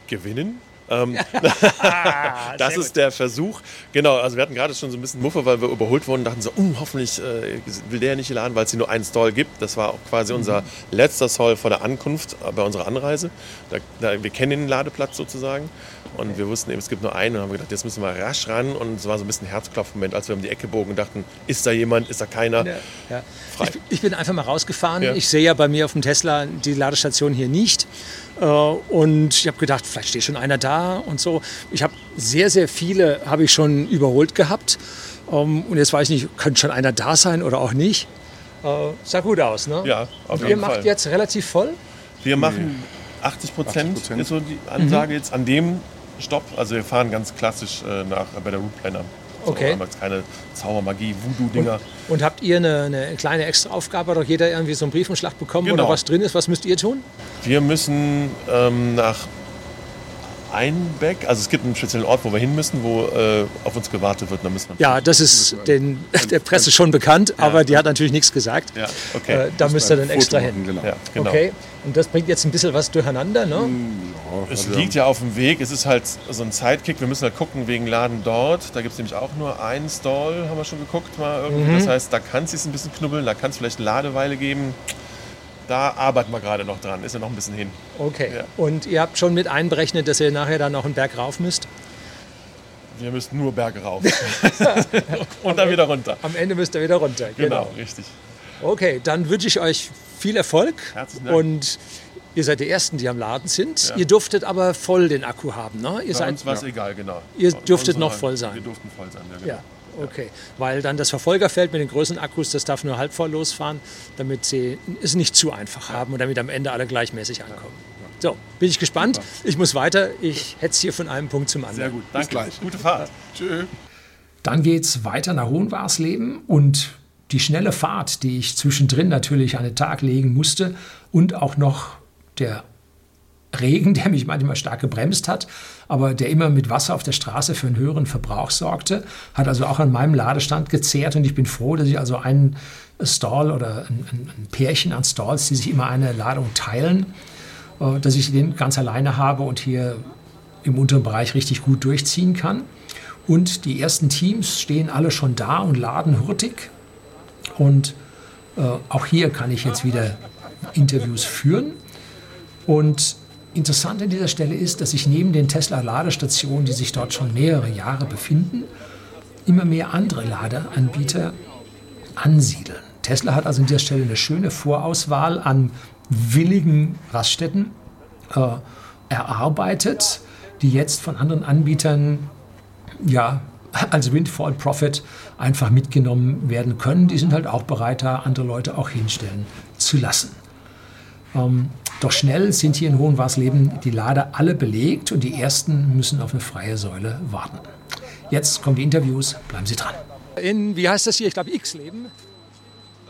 Speaker 6: gewinnen. Ähm, das ist der Versuch. Genau, also wir hatten gerade schon so ein bisschen Muffe, weil wir überholt wurden, dachten so, uh, hoffentlich äh, will der nicht hier laden, weil es hier nur einen Stall gibt. Das war auch quasi unser letzter Stall vor der Ankunft äh, bei unserer Anreise. Da, da, wir kennen den Ladeplatz sozusagen und wir wussten eben, es gibt nur einen und haben gedacht, jetzt müssen wir rasch ran und es war so ein bisschen ein Herzklopfmoment, als wir um die Ecke bogen und dachten, ist da jemand, ist da keiner?
Speaker 4: Ja, ja. Ich, ich, bin einfach mal rausgefahren. Ja. Ich sehe ja bei mir auf dem Tesla die Ladestation hier nicht. Äh, und ich habe gedacht, vielleicht steht schon einer da und so. Ich habe sehr, sehr viele habe ich schon überholt gehabt. Ähm, und jetzt weiß ich nicht, könnte schon einer da sein oder auch nicht. Äh, sah gut aus, ne?
Speaker 6: Ja,
Speaker 4: auf und jeden ihr macht jetzt relativ voll?
Speaker 6: Wir machen 80 Prozent, ist so die Ansage mhm. jetzt an dem Stopp. Also wir fahren ganz klassisch äh, nach, bei der Route Planner.
Speaker 4: Okay.
Speaker 6: So, keine Zaubermagie, Voodoo-Dinger.
Speaker 4: Und, und, habt ihr eine, eine kleine Extraaufgabe? Hat doch jeder irgendwie so einen Briefumschlag bekommen genau. oder was drin ist? Was müsst ihr tun?
Speaker 6: Wir müssen ähm, nach Einbeck, also es gibt einen speziellen Ort, wo wir hin müssen, wo äh, auf uns gewartet wird. Da müssen
Speaker 4: wir ja, das ist den, der Presse schon bekannt, ja. aber die hat natürlich nichts gesagt.
Speaker 6: Ja, okay.
Speaker 4: Äh, da müsst ihr dann extra hin.
Speaker 6: Genau. Ja, genau.
Speaker 4: Okay. Und das bringt jetzt ein bisschen was durcheinander, ne?
Speaker 6: Hm, ja, es liegt ja auf dem Weg. Es ist halt so ein Sidekick. Wir müssen halt gucken wegen Laden dort. Da gibt es nämlich auch nur einen Stall, haben wir schon geguckt mal irgendwie. Mhm. Das heißt, da kann es sich ein bisschen knubbeln, da kann es vielleicht eine Ladeweile geben. Da arbeiten wir gerade noch dran, ist ja noch ein bisschen hin.
Speaker 4: Okay. Ja. Und ihr habt schon mit einberechnet, dass ihr nachher dann noch einen Berg rauf müsst?
Speaker 6: Wir müssen nur Berge rauf. Und dann wieder runter.
Speaker 4: Am Ende müsst ihr wieder runter.
Speaker 6: Genau, genau richtig.
Speaker 4: Okay, dann wünsche ich euch viel Erfolg.
Speaker 6: Herzlichen Dank.
Speaker 4: Und ihr seid die Ersten, die am Laden sind. Ja. Ihr durftet aber voll den Akku haben, ne? Ihr
Speaker 6: Bei
Speaker 4: seid,
Speaker 6: uns war es ja. egal, genau.
Speaker 4: Ihr dürftet noch voll sein.
Speaker 6: Wir durften voll sein, ja.
Speaker 4: Genau. ja. Okay, weil dann das Verfolgerfeld mit den größeren Akkus, das darf nur halb voll losfahren, damit sie es nicht zu einfach haben und damit am Ende alle gleichmäßig ankommen. So, bin ich gespannt. Ich muss weiter. Ich hetze hier von einem Punkt zum anderen.
Speaker 6: Sehr gut, danke. Bis gleich. Gute Fahrt.
Speaker 4: Tschö. Dann geht es weiter nach Hohenwarsleben und die schnelle Fahrt, die ich zwischendrin natürlich an den Tag legen musste und auch noch der Regen, der mich manchmal stark gebremst hat, aber der immer mit Wasser auf der Straße für einen höheren Verbrauch sorgte, hat also auch an meinem Ladestand gezehrt und ich bin froh, dass ich also einen Stall oder ein, ein Pärchen an Stalls, die sich immer eine Ladung teilen, äh, dass ich den ganz alleine habe und hier im unteren Bereich richtig gut durchziehen kann. Und die ersten Teams stehen alle schon da und laden hurtig. Und äh, auch hier kann ich jetzt wieder Interviews führen. Und Interessant an dieser Stelle ist, dass sich neben den Tesla-Ladestationen, die sich dort schon mehrere Jahre befinden, immer mehr andere Ladeanbieter ansiedeln. Tesla hat also an dieser Stelle eine schöne Vorauswahl an willigen Raststätten äh, erarbeitet, die jetzt von anderen Anbietern ja, als Windfall Profit einfach mitgenommen werden können. Die sind halt auch bereit, da andere Leute auch hinstellen zu lassen. Ähm, doch schnell sind hier in Hohenwarsleben die Lader alle belegt und die ersten müssen auf eine freie Säule warten. Jetzt kommen die Interviews, bleiben Sie dran. In, wie heißt das hier? Ich glaube X-Leben.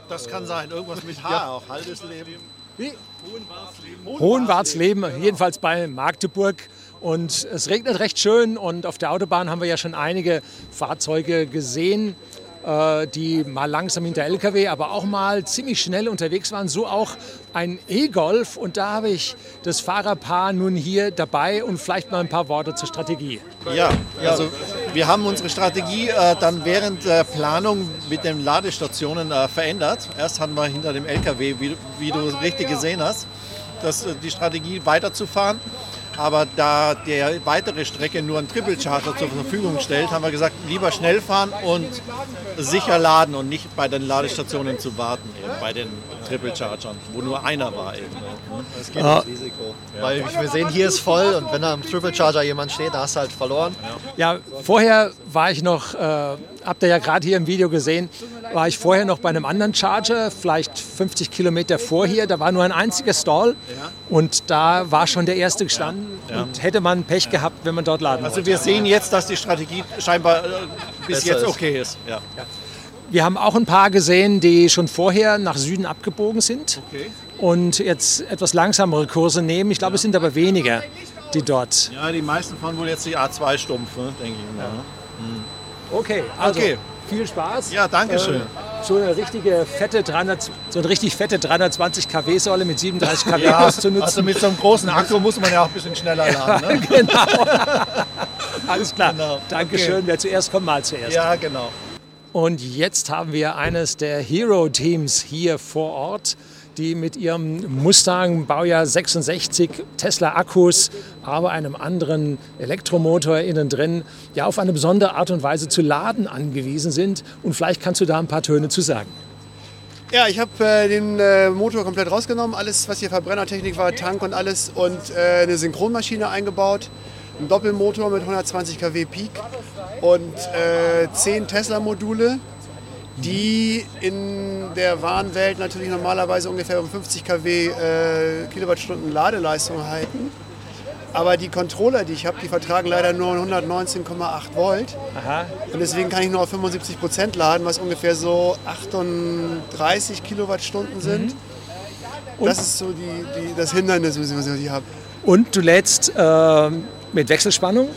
Speaker 7: Das kann sein, irgendwas mit H ja. auch, halbes Leben.
Speaker 4: Wie? Hohenwartsleben. Hohenwartsleben, jedenfalls bei Magdeburg. Und es regnet recht schön und auf der Autobahn haben wir ja schon einige Fahrzeuge gesehen. Äh, die mal langsam hinter LKW, aber auch mal ziemlich schnell unterwegs waren. So auch ein E-Golf. Und da habe ich das Fahrerpaar nun hier dabei und vielleicht mal ein paar Worte zur Strategie.
Speaker 7: Ja, also wir haben unsere Strategie äh, dann während der Planung mit den Ladestationen äh, verändert. Erst hatten wir hinter dem LKW, wie, wie du richtig gesehen hast, das, äh, die Strategie weiterzufahren. Aber da der weitere Strecke nur ein Triple Charger zur Verfügung stellt, haben wir gesagt, lieber schnell fahren und sicher laden und nicht bei den Ladestationen zu warten, eben bei den Triple Chargern, wo nur einer war eben.
Speaker 8: Das geht ah. Risiko. Ja. Weil wir sehen, hier ist voll und wenn da am Triple Charger jemand steht, da hast du halt verloren.
Speaker 4: Ja, vorher war ich noch, äh, habt ihr ja gerade hier im Video gesehen, war ich vorher noch bei einem anderen Charger, vielleicht 50 Kilometer vor hier. Da war nur ein einziger Stall und da war schon der erste gestanden. Ja. Und hätte man Pech gehabt, wenn man dort laden
Speaker 7: Also wir sehen jetzt, dass die Strategie scheinbar äh, bis jetzt okay ist. Ja.
Speaker 1: wir haben auch ein paar gesehen, die schon vorher nach Süden abgebogen sind
Speaker 7: Okay.
Speaker 1: und jetzt etwas langsamere Kurse nehmen. Ich glaube, es sind aber weniger, die dort.
Speaker 7: Ja, die meisten fahren wohl jetzt die A2 stumpf, denke ich mal. ne?
Speaker 1: Okay, also
Speaker 7: Okay.
Speaker 1: viel Spaß.
Speaker 7: Ja, danke schön.
Speaker 1: Äh, so eine richtige fette 300, so eine richtig fette 320 kW Säule mit 37 kW
Speaker 7: Ja,
Speaker 1: auszunutzen.
Speaker 7: also mit so einem großen Akku muss man ja auch ein bisschen schneller laden. Ne?
Speaker 1: genau. Alles klar.
Speaker 7: Genau.
Speaker 1: Dankeschön.
Speaker 7: Okay.
Speaker 1: Wer zuerst kommt, mal zuerst.
Speaker 7: Ja, genau.
Speaker 1: Und jetzt haben wir eines der Hero-Teams hier vor Ort, die mit ihrem Mustang Baujahr 66 Tesla Akkus, aber einem anderen Elektromotor innen drin, ja auf eine besondere Art und Weise zu laden angewiesen sind. Und vielleicht kannst du da ein paar Töne zu sagen.
Speaker 9: Ja, ich habe äh, den äh, Motor komplett rausgenommen, alles was hier Verbrennertechnik war, Tank und alles und äh, eine Synchronmaschine eingebaut, einen Doppelmotor mit 120 kW Peak und äh, 10 Tesla-Module, die in der wahren Welt natürlich normalerweise ungefähr um 50 kW äh, Kilowattstunden Ladeleistung halten. Aber die Controller, die ich habe, die vertragen leider nur 119,8 Volt.
Speaker 1: Aha.
Speaker 9: Und deswegen kann ich nur auf 75 Prozent laden, was ungefähr so 38 Kilowattstunden sind. Das ist so die, die, das Hindernis, was ich hier habe.
Speaker 1: Und du lädst ähm, mit Wechselspannung.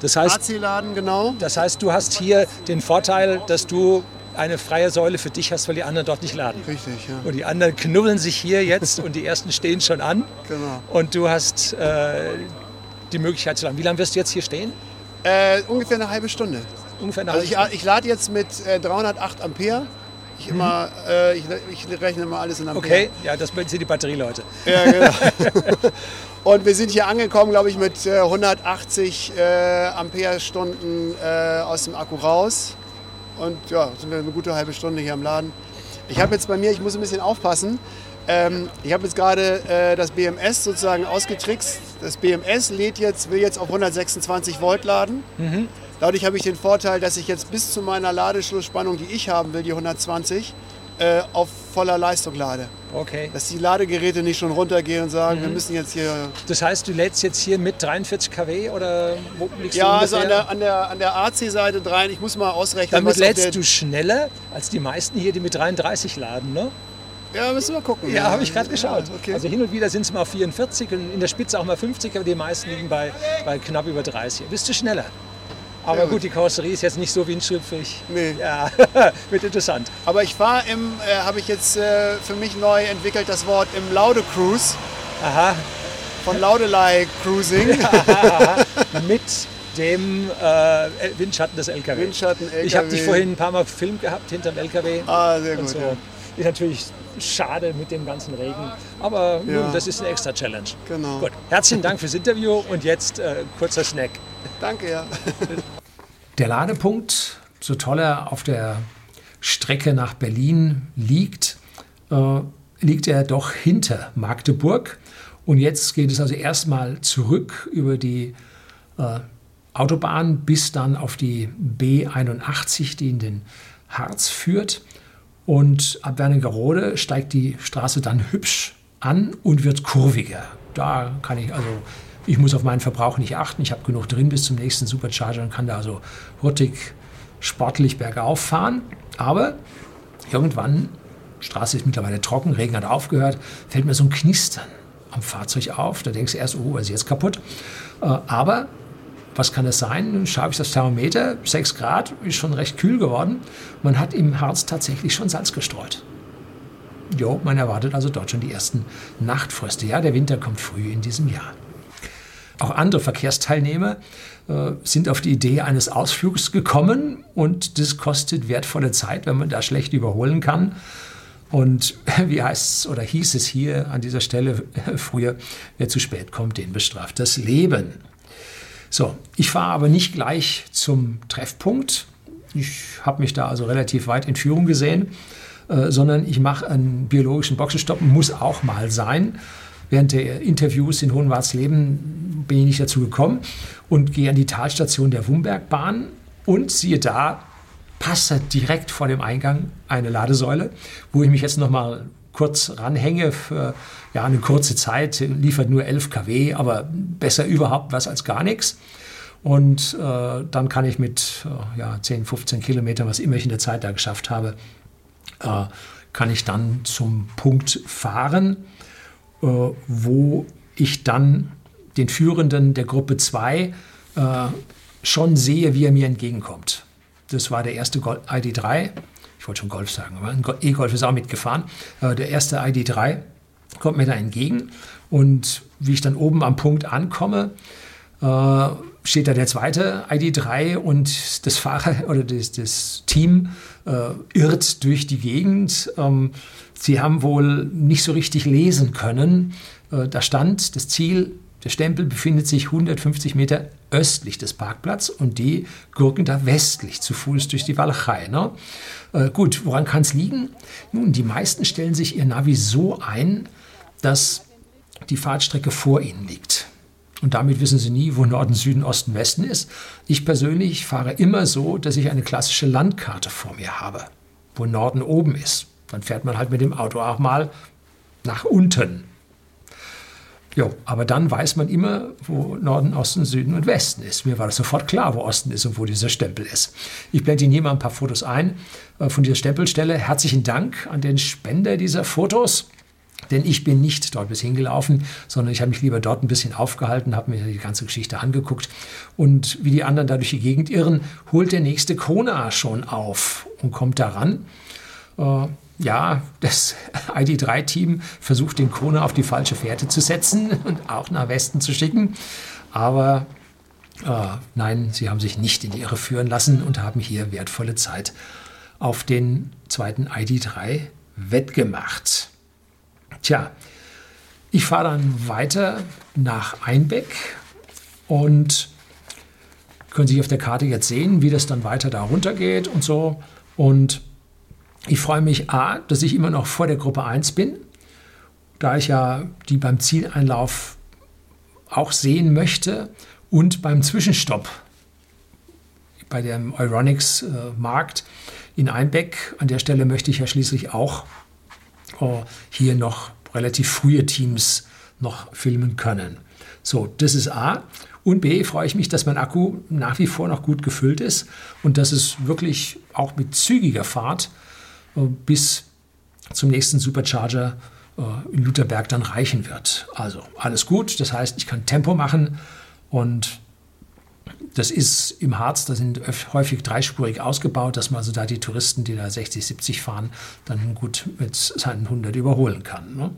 Speaker 1: Das heißt,
Speaker 9: AC-Laden, genau.
Speaker 1: das heißt, du hast hier den Vorteil, dass du eine freie Säule für dich hast, weil die anderen dort nicht laden.
Speaker 9: Richtig, ja.
Speaker 1: Und die anderen knubbeln sich hier jetzt und die ersten stehen schon an.
Speaker 9: Genau.
Speaker 1: Und du hast äh, die Möglichkeit zu laden. Wie lange wirst du jetzt hier stehen?
Speaker 9: Äh, ungefähr eine halbe Stunde.
Speaker 1: Ungefähr eine
Speaker 9: Also ich,
Speaker 1: halbe
Speaker 9: ich lade jetzt mit äh, 308 Ampere. Ich, immer, äh, ich, ich rechne immer alles in Ampere.
Speaker 1: Okay, ja, das sind die Batterieleute.
Speaker 9: Ja, genau. Und wir sind hier angekommen, glaube ich, mit äh, 180 äh, Ampere-Stunden äh, aus dem Akku raus. Und ja, sind wir eine gute halbe Stunde hier am Laden. Ich habe jetzt bei mir, ich muss ein bisschen aufpassen. Ähm, ich habe jetzt gerade äh, das BMS sozusagen ausgetrickst. Das BMS lädt jetzt, will jetzt auf 126 Volt laden. Dadurch habe ich den Vorteil, dass ich jetzt bis zu meiner Ladeschlussspannung, die ich haben will, die 120, äh, auf voller Leistung lade.
Speaker 1: Okay.
Speaker 9: Dass die Ladegeräte nicht schon runtergehen und sagen, wir müssen jetzt hier.
Speaker 1: Das heißt, du lädst jetzt hier mit 43 kW oder wo liegst
Speaker 9: Ja,
Speaker 1: du
Speaker 9: also an der, an der, an der AC-Seite rein, ich muss mal ausrechnen,
Speaker 1: Damit lädst du schneller als die meisten hier, die mit 33 laden, ne?
Speaker 9: Ja, müssen wir gucken.
Speaker 1: Ja, habe ich gerade geschaut.
Speaker 9: Ja, okay.
Speaker 1: Also hin und wieder sind es mal 44 und in der Spitze auch mal 50, aber die meisten liegen bei, bei knapp über 30. Bist du schneller? Aber gut,
Speaker 9: gut.
Speaker 1: die Karosserie ist jetzt nicht so windschrittlich.
Speaker 9: Nee.
Speaker 1: Ja, wird interessant.
Speaker 9: Aber ich fahre im, äh, habe ich jetzt äh, für mich neu entwickelt, das Wort im Laude Cruise
Speaker 1: Aha,
Speaker 9: von Laudelei Cruising.
Speaker 1: mit dem äh, Windschatten des LKW.
Speaker 9: Windschatten,
Speaker 1: Ich habe dich
Speaker 9: LKW.
Speaker 1: vorhin ein paar Mal gefilmt gehabt hinterm LKW.
Speaker 9: Ah, sehr gut.
Speaker 1: so.
Speaker 9: Ja.
Speaker 1: Ist natürlich schade mit dem ganzen Regen. Aber nun,
Speaker 9: Ja.
Speaker 1: das ist eine extra Challenge.
Speaker 9: Genau.
Speaker 1: Gut, herzlichen Dank fürs Interview und jetzt äh, kurzer Snack.
Speaker 9: Danke, ja.
Speaker 1: Der Ladepunkt, so toll er auf der Strecke nach Berlin liegt, äh, liegt er doch hinter Magdeburg. Und jetzt geht es also erstmal zurück über die äh, Autobahn bis dann auf die B81, die in den Harz führt. Und ab Wernigerode steigt die Straße dann hübsch an und wird kurviger. Da kann ich also, ich muss auf meinen Verbrauch nicht achten. Ich habe genug drin bis zum nächsten Supercharger und kann da also hurtig, sportlich bergauf fahren. Aber irgendwann, Straße ist mittlerweile trocken, Regen hat aufgehört, fällt mir so ein Knistern am Fahrzeug auf. Da denkst du erst, oh, ist jetzt kaputt? Äh, aber was kann es sein? Nun schaue ich das Thermometer, 6 Grad, ist schon recht kühl geworden. Man hat im Harz tatsächlich schon Salz gestreut. Jo, man erwartet also dort schon die ersten Nachtfröste. Ja, der Winter kommt früh in diesem Jahr. Auch andere Verkehrsteilnehmer äh, sind auf die Idee eines Ausflugs gekommen und das kostet wertvolle Zeit, wenn man da schlecht überholen kann. Und wie heißt es oder hieß es hier an dieser Stelle früher, wer zu spät kommt, den bestraft das Leben. So, ich fahre aber nicht gleich zum Treffpunkt. Ich habe mich da also relativ weit in Führung gesehen, äh, sondern ich mache einen biologischen Boxenstopp, muss auch mal sein. Während der Interviews in Hohenwartsleben bin ich nicht dazu gekommen und gehe an die Talstation der Wumbergbahn und siehe da, passt direkt vor dem Eingang eine Ladesäule, wo ich mich jetzt noch mal kurz ranhänge für ja, eine kurze Zeit, liefert nur 11 kW, aber besser überhaupt was als gar nichts. Und äh, dann kann ich mit äh, ja, 10, 15 Kilometern, was immer ich in der Zeit da geschafft habe, äh, kann ich dann zum Punkt fahren, äh, wo ich dann den Führenden der Gruppe 2 äh, schon sehe, wie er mir entgegenkommt. Das war der erste ID3. Ich wollte schon Golf sagen, aber ein E-Golf ist auch mitgefahren. Äh, der erste ID3 kommt mir da entgegen. Und wie ich dann oben am Punkt ankomme, äh, steht da der zweite ID3 und das Fahrer oder das, das Team äh, irrt durch die Gegend. Ähm, sie haben wohl nicht so richtig lesen können. Äh, da stand das Ziel, der Stempel befindet sich 150 Meter östlich des Parkplatzes und die gurken da westlich zu Fuß durch die Walachei. Ne? Äh, gut, woran kann es liegen? Nun, die meisten stellen sich ihr Navi so ein, dass die Fahrtstrecke vor ihnen liegt. Und damit wissen sie nie, wo Norden, Süden, Osten, Westen ist. Ich persönlich fahre immer so, dass ich eine klassische Landkarte vor mir habe, wo Norden oben ist. Dann fährt man halt mit dem Auto auch mal nach unten. Jo, aber dann weiß man immer, wo Norden, Osten, Süden und Westen ist. Mir war das sofort klar, wo Osten ist und wo dieser Stempel ist. Ich blende Ihnen hier mal ein paar Fotos ein äh, von dieser Stempelstelle. Herzlichen Dank an den Spender dieser Fotos. Denn ich bin nicht dort bis hingelaufen, sondern ich habe mich lieber dort ein bisschen aufgehalten, habe mir die ganze Geschichte angeguckt. Und wie die anderen da durch die Gegend irren, holt der nächste Kona schon auf und kommt daran. Äh, ja, das ID3-Team versucht den Kona auf die falsche Fährte zu setzen und auch nach Westen zu schicken. Aber äh, nein, sie haben sich nicht in die Irre führen lassen und haben hier wertvolle Zeit auf den zweiten ID3 wettgemacht. Tja, ich fahre dann weiter nach Einbeck und können Sie auf der Karte jetzt sehen, wie das dann weiter da runter geht und so. Und ich freue mich, A, dass ich immer noch vor der Gruppe 1 bin, da ich ja die beim Zieleinlauf auch sehen möchte und beim Zwischenstopp bei dem Euronics äh, in Einbeck. An der Stelle möchte ich ja schließlich auch hier noch relativ frühe Teams noch filmen können. So, das ist A. Und B, freue ich mich, dass mein Akku nach wie vor noch gut gefüllt ist und dass es wirklich auch mit zügiger Fahrt äh, bis zum nächsten Supercharger äh, in Lutherberg dann reichen wird. Also alles gut, das heißt, ich kann Tempo machen und das ist im Harz, da sind häufig dreispurig ausgebaut, dass man also da die Touristen, die da 60, 70 fahren, dann gut mit seinen 100 überholen kann. Ne?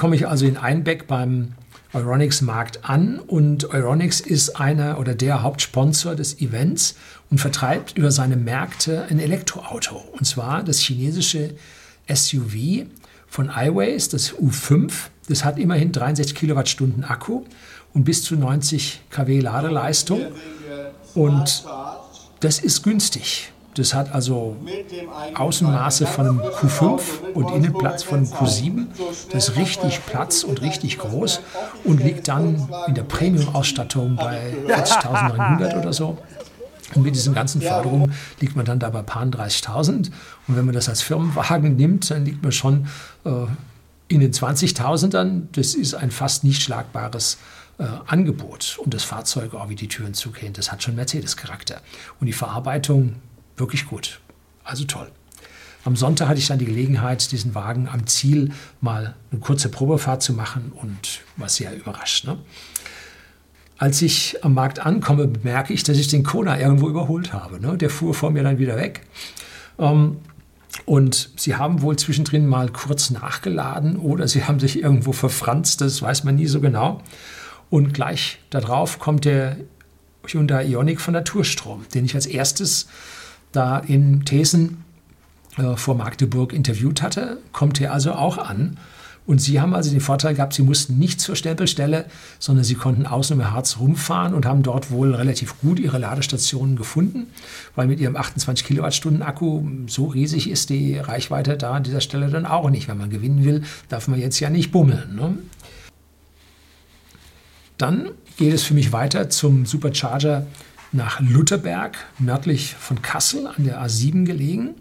Speaker 1: Komme ich also in Einbeck beim Euronics Markt an und Euronics ist einer oder der Hauptsponsor des Events und vertreibt über seine Märkte ein Elektroauto und zwar das chinesische SUV von iWays, das U5. Das hat immerhin 63 Kilowattstunden Akku und bis zu 90 kW Ladeleistung und das ist günstig. Das hat also Außenmaße von einem Q5 und Innenplatz von einem Q7. Das ist richtig Platz und richtig groß und liegt dann in der Premium-Ausstattung bei 40.900 oder so. Und mit diesen ganzen Förderungen liegt man dann da bei paar 30.000. Und wenn man das als Firmenwagen nimmt, dann liegt man schon äh, in den 20.000ern. Das ist ein fast nicht schlagbares äh, Angebot. Und das Fahrzeug, auch wie die Türen zugehen, das hat schon Mercedes-Charakter. Und die Verarbeitung wirklich gut. Also toll. Am Sonntag hatte ich dann die Gelegenheit, diesen Wagen am Ziel mal eine kurze Probefahrt zu machen und war sehr überrascht. Ne? Als ich am Markt ankomme, bemerke ich, dass ich den Kona irgendwo überholt habe. Ne? Der fuhr vor mir dann wieder weg. Ähm, und sie haben wohl zwischendrin mal kurz nachgeladen oder sie haben sich irgendwo verfranst, das weiß man nie so genau. Und gleich darauf kommt der Hyundai Ioniq von Naturstrom, den ich als erstes da in Thesen äh, vor Magdeburg interviewt hatte, kommt er also auch an. Und sie haben also den Vorteil gehabt, sie mussten nicht zur Stempelstelle, sondern sie konnten außen um Harz rumfahren und haben dort wohl relativ gut ihre Ladestationen gefunden, weil mit ihrem 28 Kilowattstunden Akku so riesig ist die Reichweite da an dieser Stelle dann auch nicht. Wenn man gewinnen will, darf man jetzt ja nicht bummeln. Ne? Dann geht es für mich weiter zum Supercharger nach Lutherberg, nördlich von Kassel an der A7 gelegen.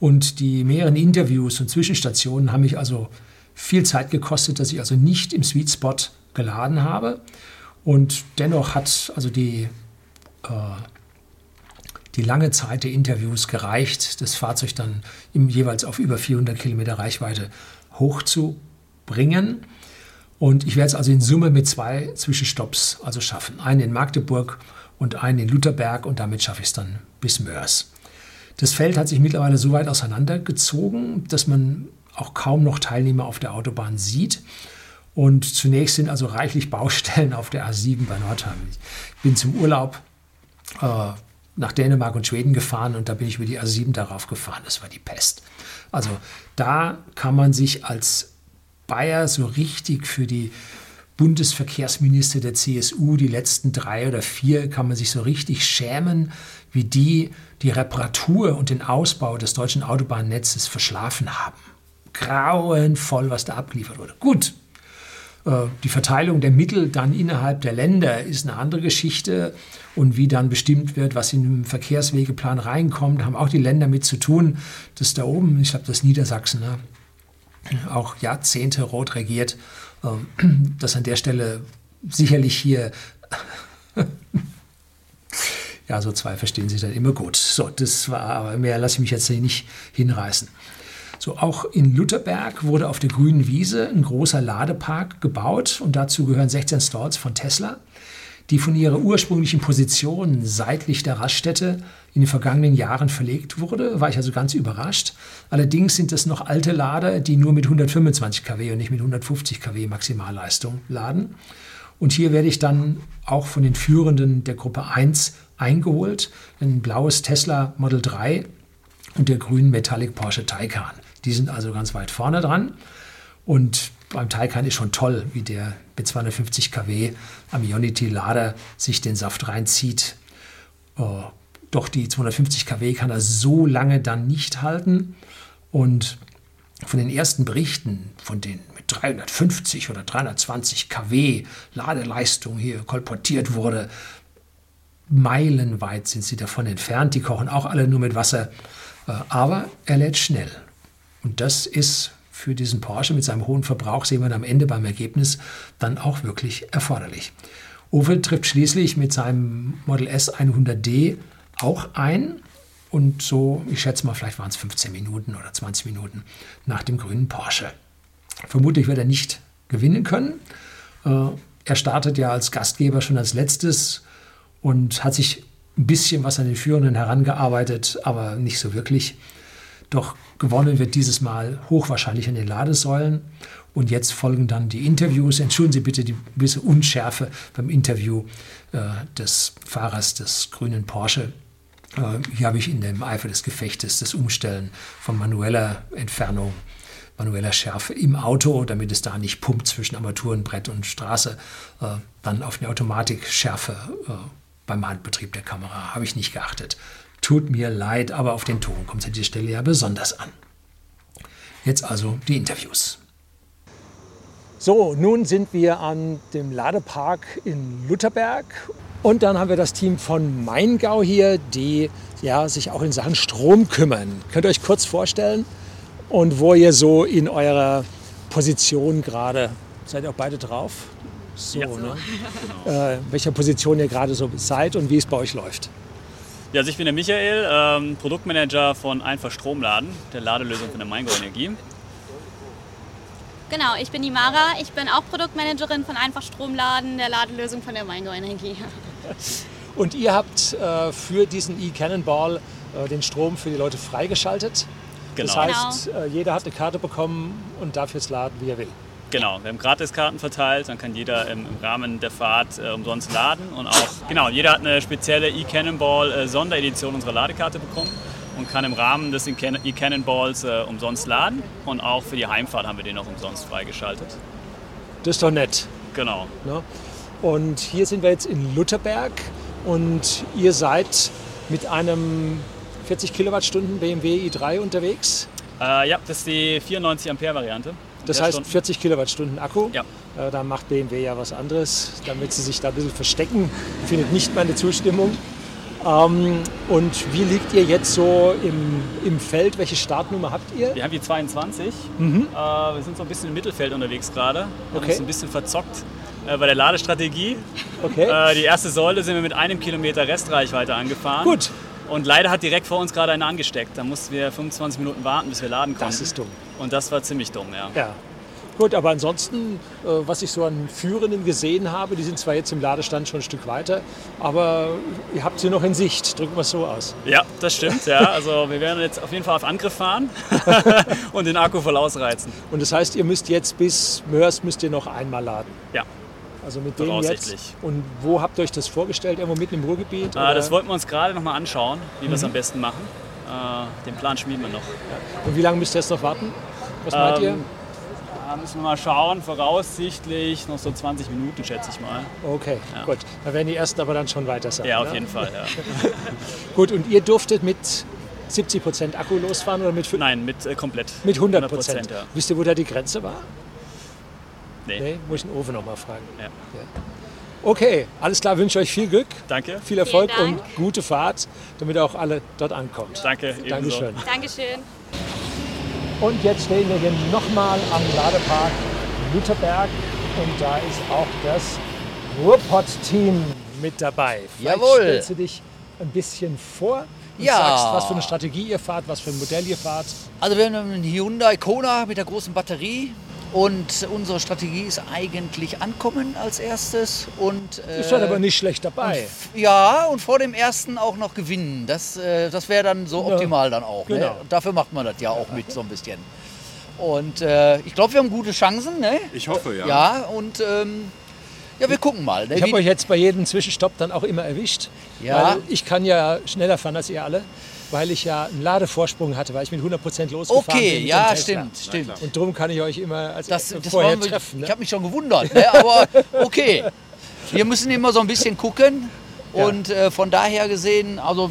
Speaker 1: Und die mehreren Interviews und Zwischenstationen haben mich also viel Zeit gekostet, dass ich also nicht im Sweet Spot geladen habe. Und dennoch hat also die, äh, die lange Zeit der Interviews gereicht, das Fahrzeug dann im, jeweils auf über 400 Kilometer Reichweite hochzubringen. Und ich werde es also in Summe mit zwei Zwischenstopps also schaffen. Einen in Magdeburg und einen in Lutherberg und damit schaffe ich es dann bis Mörs. Das Feld hat sich mittlerweile so weit auseinandergezogen, dass man auch kaum noch Teilnehmer auf der Autobahn sieht. Und zunächst sind also reichlich Baustellen auf der A7 bei Nordheim. Ich bin zum Urlaub äh, nach Dänemark und Schweden gefahren und da bin ich über die A7 darauf gefahren. Das war die Pest. Also da kann man sich als Bayer so richtig für die Bundesverkehrsminister der CSU, die letzten drei oder vier, kann man sich so richtig schämen, wie die die Reparatur und den Ausbau des deutschen Autobahnnetzes verschlafen haben. Grauenvoll, was da abgeliefert wurde. Gut, äh, die Verteilung der Mittel dann innerhalb der Länder ist eine andere Geschichte. Und wie dann bestimmt wird, was in den Verkehrswegeplan reinkommt, haben auch die Länder mit zu tun. Das da oben, ich glaube, das Niedersachsen, ne, auch Jahrzehnte rot regiert, dass an der Stelle sicherlich hier, ja, so zwei verstehen sich dann immer gut. So, das war, aber mehr lasse ich mich jetzt nicht hinreißen. So, auch in Lutherberg wurde auf der grünen Wiese ein großer Ladepark gebaut und dazu gehören 16 Stalls von Tesla die von ihrer ursprünglichen Position seitlich der Raststätte in den vergangenen Jahren verlegt wurde, war ich also ganz überrascht. Allerdings sind es noch alte Lader, die nur mit 125 kW und nicht mit 150 kW Maximalleistung laden. Und hier werde ich dann auch von den Führenden der Gruppe 1 eingeholt. Ein blaues Tesla Model 3 und der grünen Metallic Porsche Taycan. Die sind also ganz weit vorne dran. Und beim Taycan ist schon toll, wie der mit 250 kW am Ionity-Lader sich den Saft reinzieht. Oh, doch die 250 kW kann er so lange dann nicht halten. Und von den ersten Berichten, von denen mit 350 oder 320 kW Ladeleistung hier kolportiert wurde, meilenweit sind sie davon entfernt. Die kochen auch alle nur mit Wasser. Äh, aber er lädt schnell. Und das ist für diesen Porsche mit seinem hohen Verbrauch sehen wir am Ende beim Ergebnis dann auch wirklich erforderlich. Opel trifft schließlich mit seinem Model S 100D auch ein und so, ich schätze mal, vielleicht waren es 15 Minuten oder 20 Minuten nach dem grünen Porsche. Vermutlich wird er nicht gewinnen können. Äh, er startet ja als Gastgeber schon als letztes und hat sich ein bisschen was an den Führenden herangearbeitet, aber nicht so wirklich.
Speaker 4: Doch gewonnen wird dieses Mal hochwahrscheinlich an den Ladesäulen. Und jetzt folgen dann die Interviews. Entschuldigen Sie bitte die gewisse Unschärfe beim Interview äh, des Fahrers des grünen Porsche. Äh, hier habe ich in dem Eifer des Gefechtes das Umstellen von manueller Entfernung, manueller Schärfe im Auto, damit es da nicht pumpt zwischen Armaturenbrett und Straße, äh, dann auf eine Automatikschärfe äh, beim Handbetrieb der Kamera. Habe ich nicht geachtet. Tut mir leid, aber auf den Ton kommt es an dieser Stelle ja besonders an. Jetzt also die Interviews. So, nun sind wir an dem Ladepark in Lutherberg und dann haben wir das Team von Maingau hier, die ja, sich auch in Sachen Strom kümmern. Könnt ihr euch kurz vorstellen und wo ihr so in eurer Position gerade, seid ihr auch beide drauf? So,
Speaker 10: Ja.
Speaker 4: ne? äh, welcher Position ihr gerade so seid und wie es bei euch läuft.
Speaker 10: Ja, also ich bin der Michael, ähm, Produktmanager von Einfach Stromladen, der Ladelösung von der Maingau Energie.
Speaker 11: Genau, ich bin die Mara. Ich bin auch Produktmanagerin von Einfach Stromladen, der Ladelösung von der Maingau Energie.
Speaker 4: Und ihr habt äh, für diesen E-Cannonball äh, den Strom für die Leute freigeschaltet. Das
Speaker 10: Genau.
Speaker 4: heißt, äh, jeder hat eine Karte bekommen und darf jetzt laden, wie er will.
Speaker 10: Genau, wir haben Gratiskarten verteilt, dann kann jeder im, im Rahmen der Fahrt äh, umsonst laden und auch, genau, jeder hat eine spezielle E-Cannonball äh, Sonderedition unserer Ladekarte bekommen und kann im Rahmen des E-Cann- E-Cannonballs äh, umsonst laden und auch für die Heimfahrt haben wir den auch umsonst freigeschaltet.
Speaker 4: Das ist doch nett.
Speaker 10: Genau.
Speaker 4: Ne? Und hier sind wir jetzt in Lutherberg und ihr seid mit einem 40 Kilowattstunden BMW i3 unterwegs.
Speaker 10: Äh, ja, das ist die 94 Ampere Variante.
Speaker 4: Das heißt
Speaker 10: Stunden-
Speaker 4: 40 Kilowattstunden Akku.
Speaker 10: Ja.
Speaker 4: Äh, da macht BMW ja was anderes, damit sie sich da ein bisschen verstecken. Findet nicht meine Zustimmung. Ähm, und wie liegt ihr jetzt so im, im Feld? Welche Startnummer habt ihr?
Speaker 10: Wir haben die 22.
Speaker 4: Mhm.
Speaker 10: Äh, wir sind so ein bisschen im Mittelfeld unterwegs gerade. Haben
Speaker 4: Okay.
Speaker 10: uns ein bisschen verzockt äh, bei der Ladestrategie.
Speaker 4: Okay.
Speaker 10: Äh, die erste Säule sind wir mit einem Kilometer Restreichweite angefahren.
Speaker 4: Gut.
Speaker 10: Und leider hat direkt vor uns gerade einer angesteckt. Da mussten wir 25 Minuten warten, bis wir laden konnten.
Speaker 4: Das ist dumm.
Speaker 10: Und das war ziemlich dumm, ja.
Speaker 4: Ja. Gut, aber ansonsten, äh, was ich so an Führenden gesehen habe, die sind zwar jetzt im Ladestand schon ein Stück weiter, aber ihr habt sie noch in Sicht. Drücken wir es so aus.
Speaker 10: Ja, das stimmt. Ja. Also wir werden jetzt auf jeden Fall auf Angriff fahren und den Akku voll ausreizen.
Speaker 4: Und das heißt, ihr müsst jetzt bis Mörs müsst ihr noch einmal laden.
Speaker 10: Ja.
Speaker 4: Also mit dem jetzt. Und wo habt ihr euch das vorgestellt? Irgendwo mitten im Ruhrgebiet? Oder?
Speaker 10: das wollten wir uns gerade noch mal anschauen, wie wir es
Speaker 4: Mhm.
Speaker 10: am besten machen. Äh, den Plan schmieden wir noch.
Speaker 4: Und wie lange müsst ihr jetzt noch warten? Was meint ihr?
Speaker 10: Ähm, Da müssen wir mal schauen. Voraussichtlich noch so 20 Minuten, schätze ich mal.
Speaker 4: Okay,
Speaker 10: Ja.
Speaker 4: gut. Da werden die ersten aber dann schon weiter sein.
Speaker 10: Ja, auf
Speaker 4: ne?
Speaker 10: jeden Fall. Ja.
Speaker 4: Gut, und ihr durftet mit 70% Akku losfahren oder mit,
Speaker 10: Nein, mit äh, komplett.
Speaker 4: mit 100%?
Speaker 10: 100%, ja.
Speaker 4: Wisst ihr, wo da die Grenze war?
Speaker 10: Nee.
Speaker 4: Nee, muss ich den Ofen noch mal fragen.
Speaker 10: Ja.
Speaker 4: Okay, alles klar, wünsche euch viel Glück.
Speaker 10: Danke.
Speaker 4: Viel Erfolg und gute Fahrt, damit auch alle dort ankommt.
Speaker 10: Danke, ebenso.
Speaker 4: Dankeschön.
Speaker 11: Dankeschön.
Speaker 4: Und jetzt stehen wir hier nochmal am Ladepark Lutherberg und da ist auch das Ruhrpott-Team mit dabei. Vielleicht
Speaker 12: Jawohl.
Speaker 4: stellst du dich ein bisschen vor und
Speaker 12: Ja.
Speaker 4: sagst, was für eine Strategie ihr fahrt, was für ein Modell ihr fahrt.
Speaker 12: Also wir haben einen Hyundai Kona mit der großen Batterie und unsere Strategie ist eigentlich ankommen als erstes und äh,
Speaker 4: Ist dann aber nicht schlecht dabei.
Speaker 12: ja und vor dem ersten auch noch gewinnen. Das, äh, das wäre dann so
Speaker 4: Ja,
Speaker 12: optimal dann auch. Ne?
Speaker 4: genau.
Speaker 12: Und dafür macht man das ja auch mit so ein bisschen. Und äh, ich glaube, wir haben gute Chancen. Ne?
Speaker 13: Ich hoffe, ja.
Speaker 12: Ja und ähm, ja, wir gucken mal. Ne?
Speaker 4: Ich habe euch jetzt bei jedem Zwischenstopp dann auch immer erwischt.
Speaker 12: Ja.
Speaker 4: Weil ich kann ja schneller fahren als ihr alle, weil ich ja einen Ladevorsprung hatte, weil ich mit 100% losgefahren
Speaker 12: Okay,
Speaker 4: bin. mit
Speaker 12: ja, stimmt, stimmt.
Speaker 4: Und darum kann ich euch immer als
Speaker 12: Das, das
Speaker 4: vorher
Speaker 12: wir-
Speaker 4: treffen. Ne?
Speaker 12: Ich habe mich schon gewundert, ne? aber okay. Wir müssen immer so ein bisschen gucken
Speaker 4: Ja.
Speaker 12: und äh, von daher gesehen, also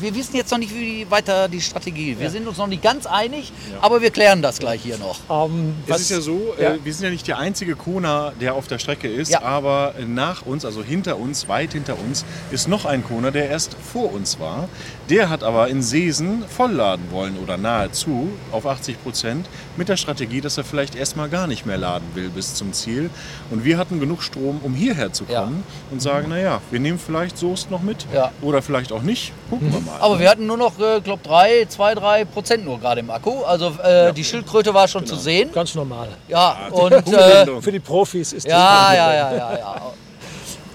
Speaker 12: wir wissen jetzt noch nicht, wie weiter die Strategie. Wir
Speaker 4: Ja.
Speaker 12: sind uns noch nicht ganz einig, aber wir klären das gleich hier noch.
Speaker 4: Ähm,
Speaker 13: Es ist ja so,
Speaker 4: Ja.
Speaker 13: Äh, wir sind ja nicht der einzige Kona, der auf der Strecke ist,
Speaker 12: Ja.
Speaker 13: aber nach uns, also hinter uns, weit hinter uns, ist noch ein Kona, der erst vor uns war. Der hat aber in Seesen vollladen wollen oder nahezu auf 80 Prozent mit der Strategie, dass er vielleicht erstmal gar nicht mehr laden will bis zum Ziel. Und wir hatten genug Strom, um hierher zu kommen und sagen, naja, wir nehmen vielleicht Soest noch mit
Speaker 12: Ja.
Speaker 13: oder vielleicht auch nicht. Gucken wir mal.
Speaker 12: Aber wir hatten nur noch, äh, glaube drei, zwei, drei Prozent nur gerade im Akku. Also äh, die Schildkröte war schon zu sehen.
Speaker 4: Ganz normal.
Speaker 12: Ja, und
Speaker 13: Gute
Speaker 12: äh,
Speaker 13: Wendung.
Speaker 4: Für die Profis ist das
Speaker 12: ja, ja, ja, ja, ja.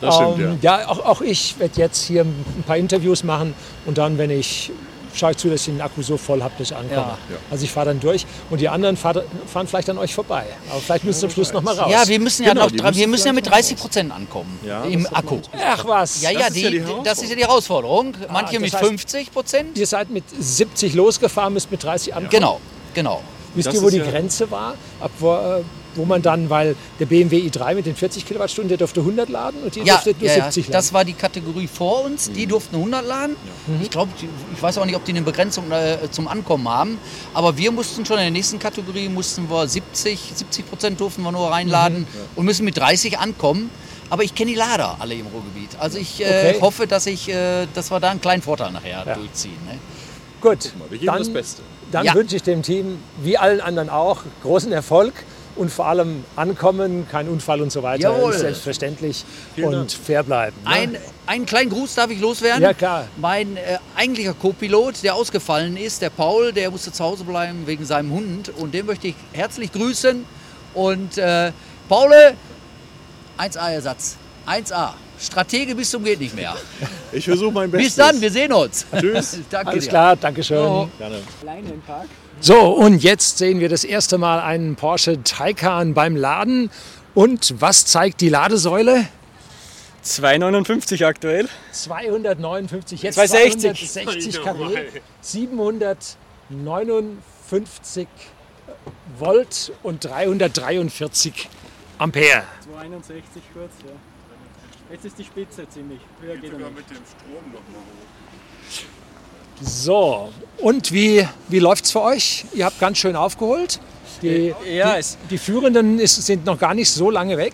Speaker 13: Das stimmt,
Speaker 4: Ähm, ja, auch, auch ich werde jetzt hier ein paar Interviews machen und dann, wenn ich schaue ich zu, dass ich den Akku so voll habe, dass ich ankomme.
Speaker 12: Ja.
Speaker 4: Also ich fahre dann durch und die anderen fahr, fahren vielleicht an euch vorbei. Aber vielleicht müssen sie am Schluss noch mal raus.
Speaker 12: Ja, wir müssen ja
Speaker 4: Genau,
Speaker 12: noch,
Speaker 4: die
Speaker 12: wir
Speaker 4: müssen
Speaker 12: ja mit 30 Prozent ankommen
Speaker 4: Ja,
Speaker 12: im
Speaker 4: das ist
Speaker 12: Akku.
Speaker 4: Ach was.
Speaker 12: Ja, ja, die, das ist ja die Herausforderung. Manche
Speaker 4: Ah, das
Speaker 12: mit
Speaker 4: heißt,
Speaker 12: 50 Prozent.
Speaker 4: Ihr seid mit 70 losgefahren, müsst mit 30 ankommen.
Speaker 12: Genau, genau.
Speaker 4: Wisst
Speaker 12: Das
Speaker 4: ihr, wo
Speaker 12: ist
Speaker 4: die
Speaker 12: ja-
Speaker 4: Grenze war? Ab wo, äh, wo man dann, weil der BMW i3 mit den 40 Kilowattstunden, der durfte 100 laden und ihr
Speaker 12: Ja,
Speaker 4: durftet nur
Speaker 12: ja, ja,
Speaker 4: 70 laden.
Speaker 12: das war die Kategorie vor uns. Die durften 100 laden. Ich glaube, ich weiß auch nicht, ob die eine Begrenzung äh, zum Ankommen haben. Aber wir mussten schon in der nächsten Kategorie mussten wir 70, 70 Prozent durften wir nur reinladen
Speaker 4: Mhm.
Speaker 12: und müssen mit 30 ankommen. Aber ich kenne die Lader alle im Ruhrgebiet. Also ich äh,
Speaker 4: Okay.
Speaker 12: hoffe, dass, ich, äh, dass wir da einen kleinen Vorteil nachher durchziehen. Ne?
Speaker 4: Gut,
Speaker 12: wir geben
Speaker 4: dann,
Speaker 12: das Beste.
Speaker 4: dann
Speaker 12: Ja.
Speaker 4: wünsche ich dem Team, wie allen anderen auch, großen Erfolg und vor allem Ankommen, kein Unfall und so weiter.
Speaker 12: Jawohl.
Speaker 4: Ist selbstverständlich
Speaker 12: Vielen
Speaker 4: und
Speaker 12: Dank.
Speaker 4: fair bleiben. Ne?
Speaker 12: Ein, einen kleinen Gruß darf ich loswerden.
Speaker 4: Ja, klar.
Speaker 12: Mein äh, eigentlicher Co-Pilot, der ausgefallen ist, der Paul, der musste zu Hause bleiben wegen seinem Hund. Und den möchte ich herzlich grüßen. Und äh, Paul, 1A-Ersatz. 1A. Stratege bis zum geht nicht mehr.
Speaker 13: Ich versuche mein
Speaker 12: Bis dann, wir sehen uns.
Speaker 13: Tschüss.
Speaker 12: Danke
Speaker 4: Alles
Speaker 12: dir.
Speaker 4: klar, Dankeschön.
Speaker 12: Jo.
Speaker 13: Gerne.
Speaker 14: Alleine im Park.
Speaker 4: So, und jetzt sehen wir das erste Mal einen Porsche Taycan beim Laden. Und was zeigt die Ladesäule?
Speaker 15: 259 aktuell.
Speaker 4: 259, jetzt
Speaker 15: 260.
Speaker 4: 260 kW, 759 Volt und 343 Ampere.
Speaker 15: 261 kurz, ja. Jetzt ist die Spitze ziemlich. Höher geht er nicht.
Speaker 13: mit dem Strom noch mal
Speaker 4: So, und wie, wie läuft es für euch? Ihr habt ganz schön aufgeholt. Die,
Speaker 15: Ja,
Speaker 4: die, die Führenden ist, sind noch gar nicht so lange weg.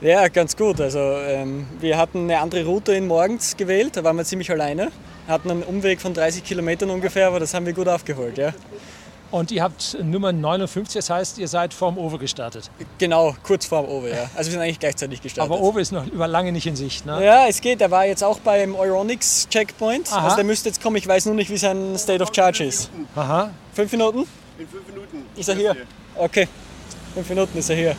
Speaker 15: Ja, ganz gut. Also ähm, wir hatten eine andere Route in morgens gewählt, da waren wir ziemlich alleine. Hatten einen Umweg von 30 Kilometern ungefähr, aber das haben wir gut aufgeholt, ja.
Speaker 4: Und ihr habt Nummer 59, das heißt, ihr seid vorm Owe gestartet.
Speaker 15: Genau, kurz vorm Owe, ja. Also wir sind eigentlich gleichzeitig gestartet.
Speaker 4: Aber Owe ist noch über lange nicht in Sicht. Ne?
Speaker 15: Ja, es geht. Er war jetzt auch beim Euronics Checkpoint.
Speaker 4: Aha.
Speaker 15: Also der müsste jetzt kommen. Ich weiß nur nicht, wie sein State of Charge ist.
Speaker 4: Aha.
Speaker 15: Fünf Minuten?
Speaker 13: In fünf Minuten.
Speaker 15: Ist er hier? Okay. Fünf Minuten ist er hier.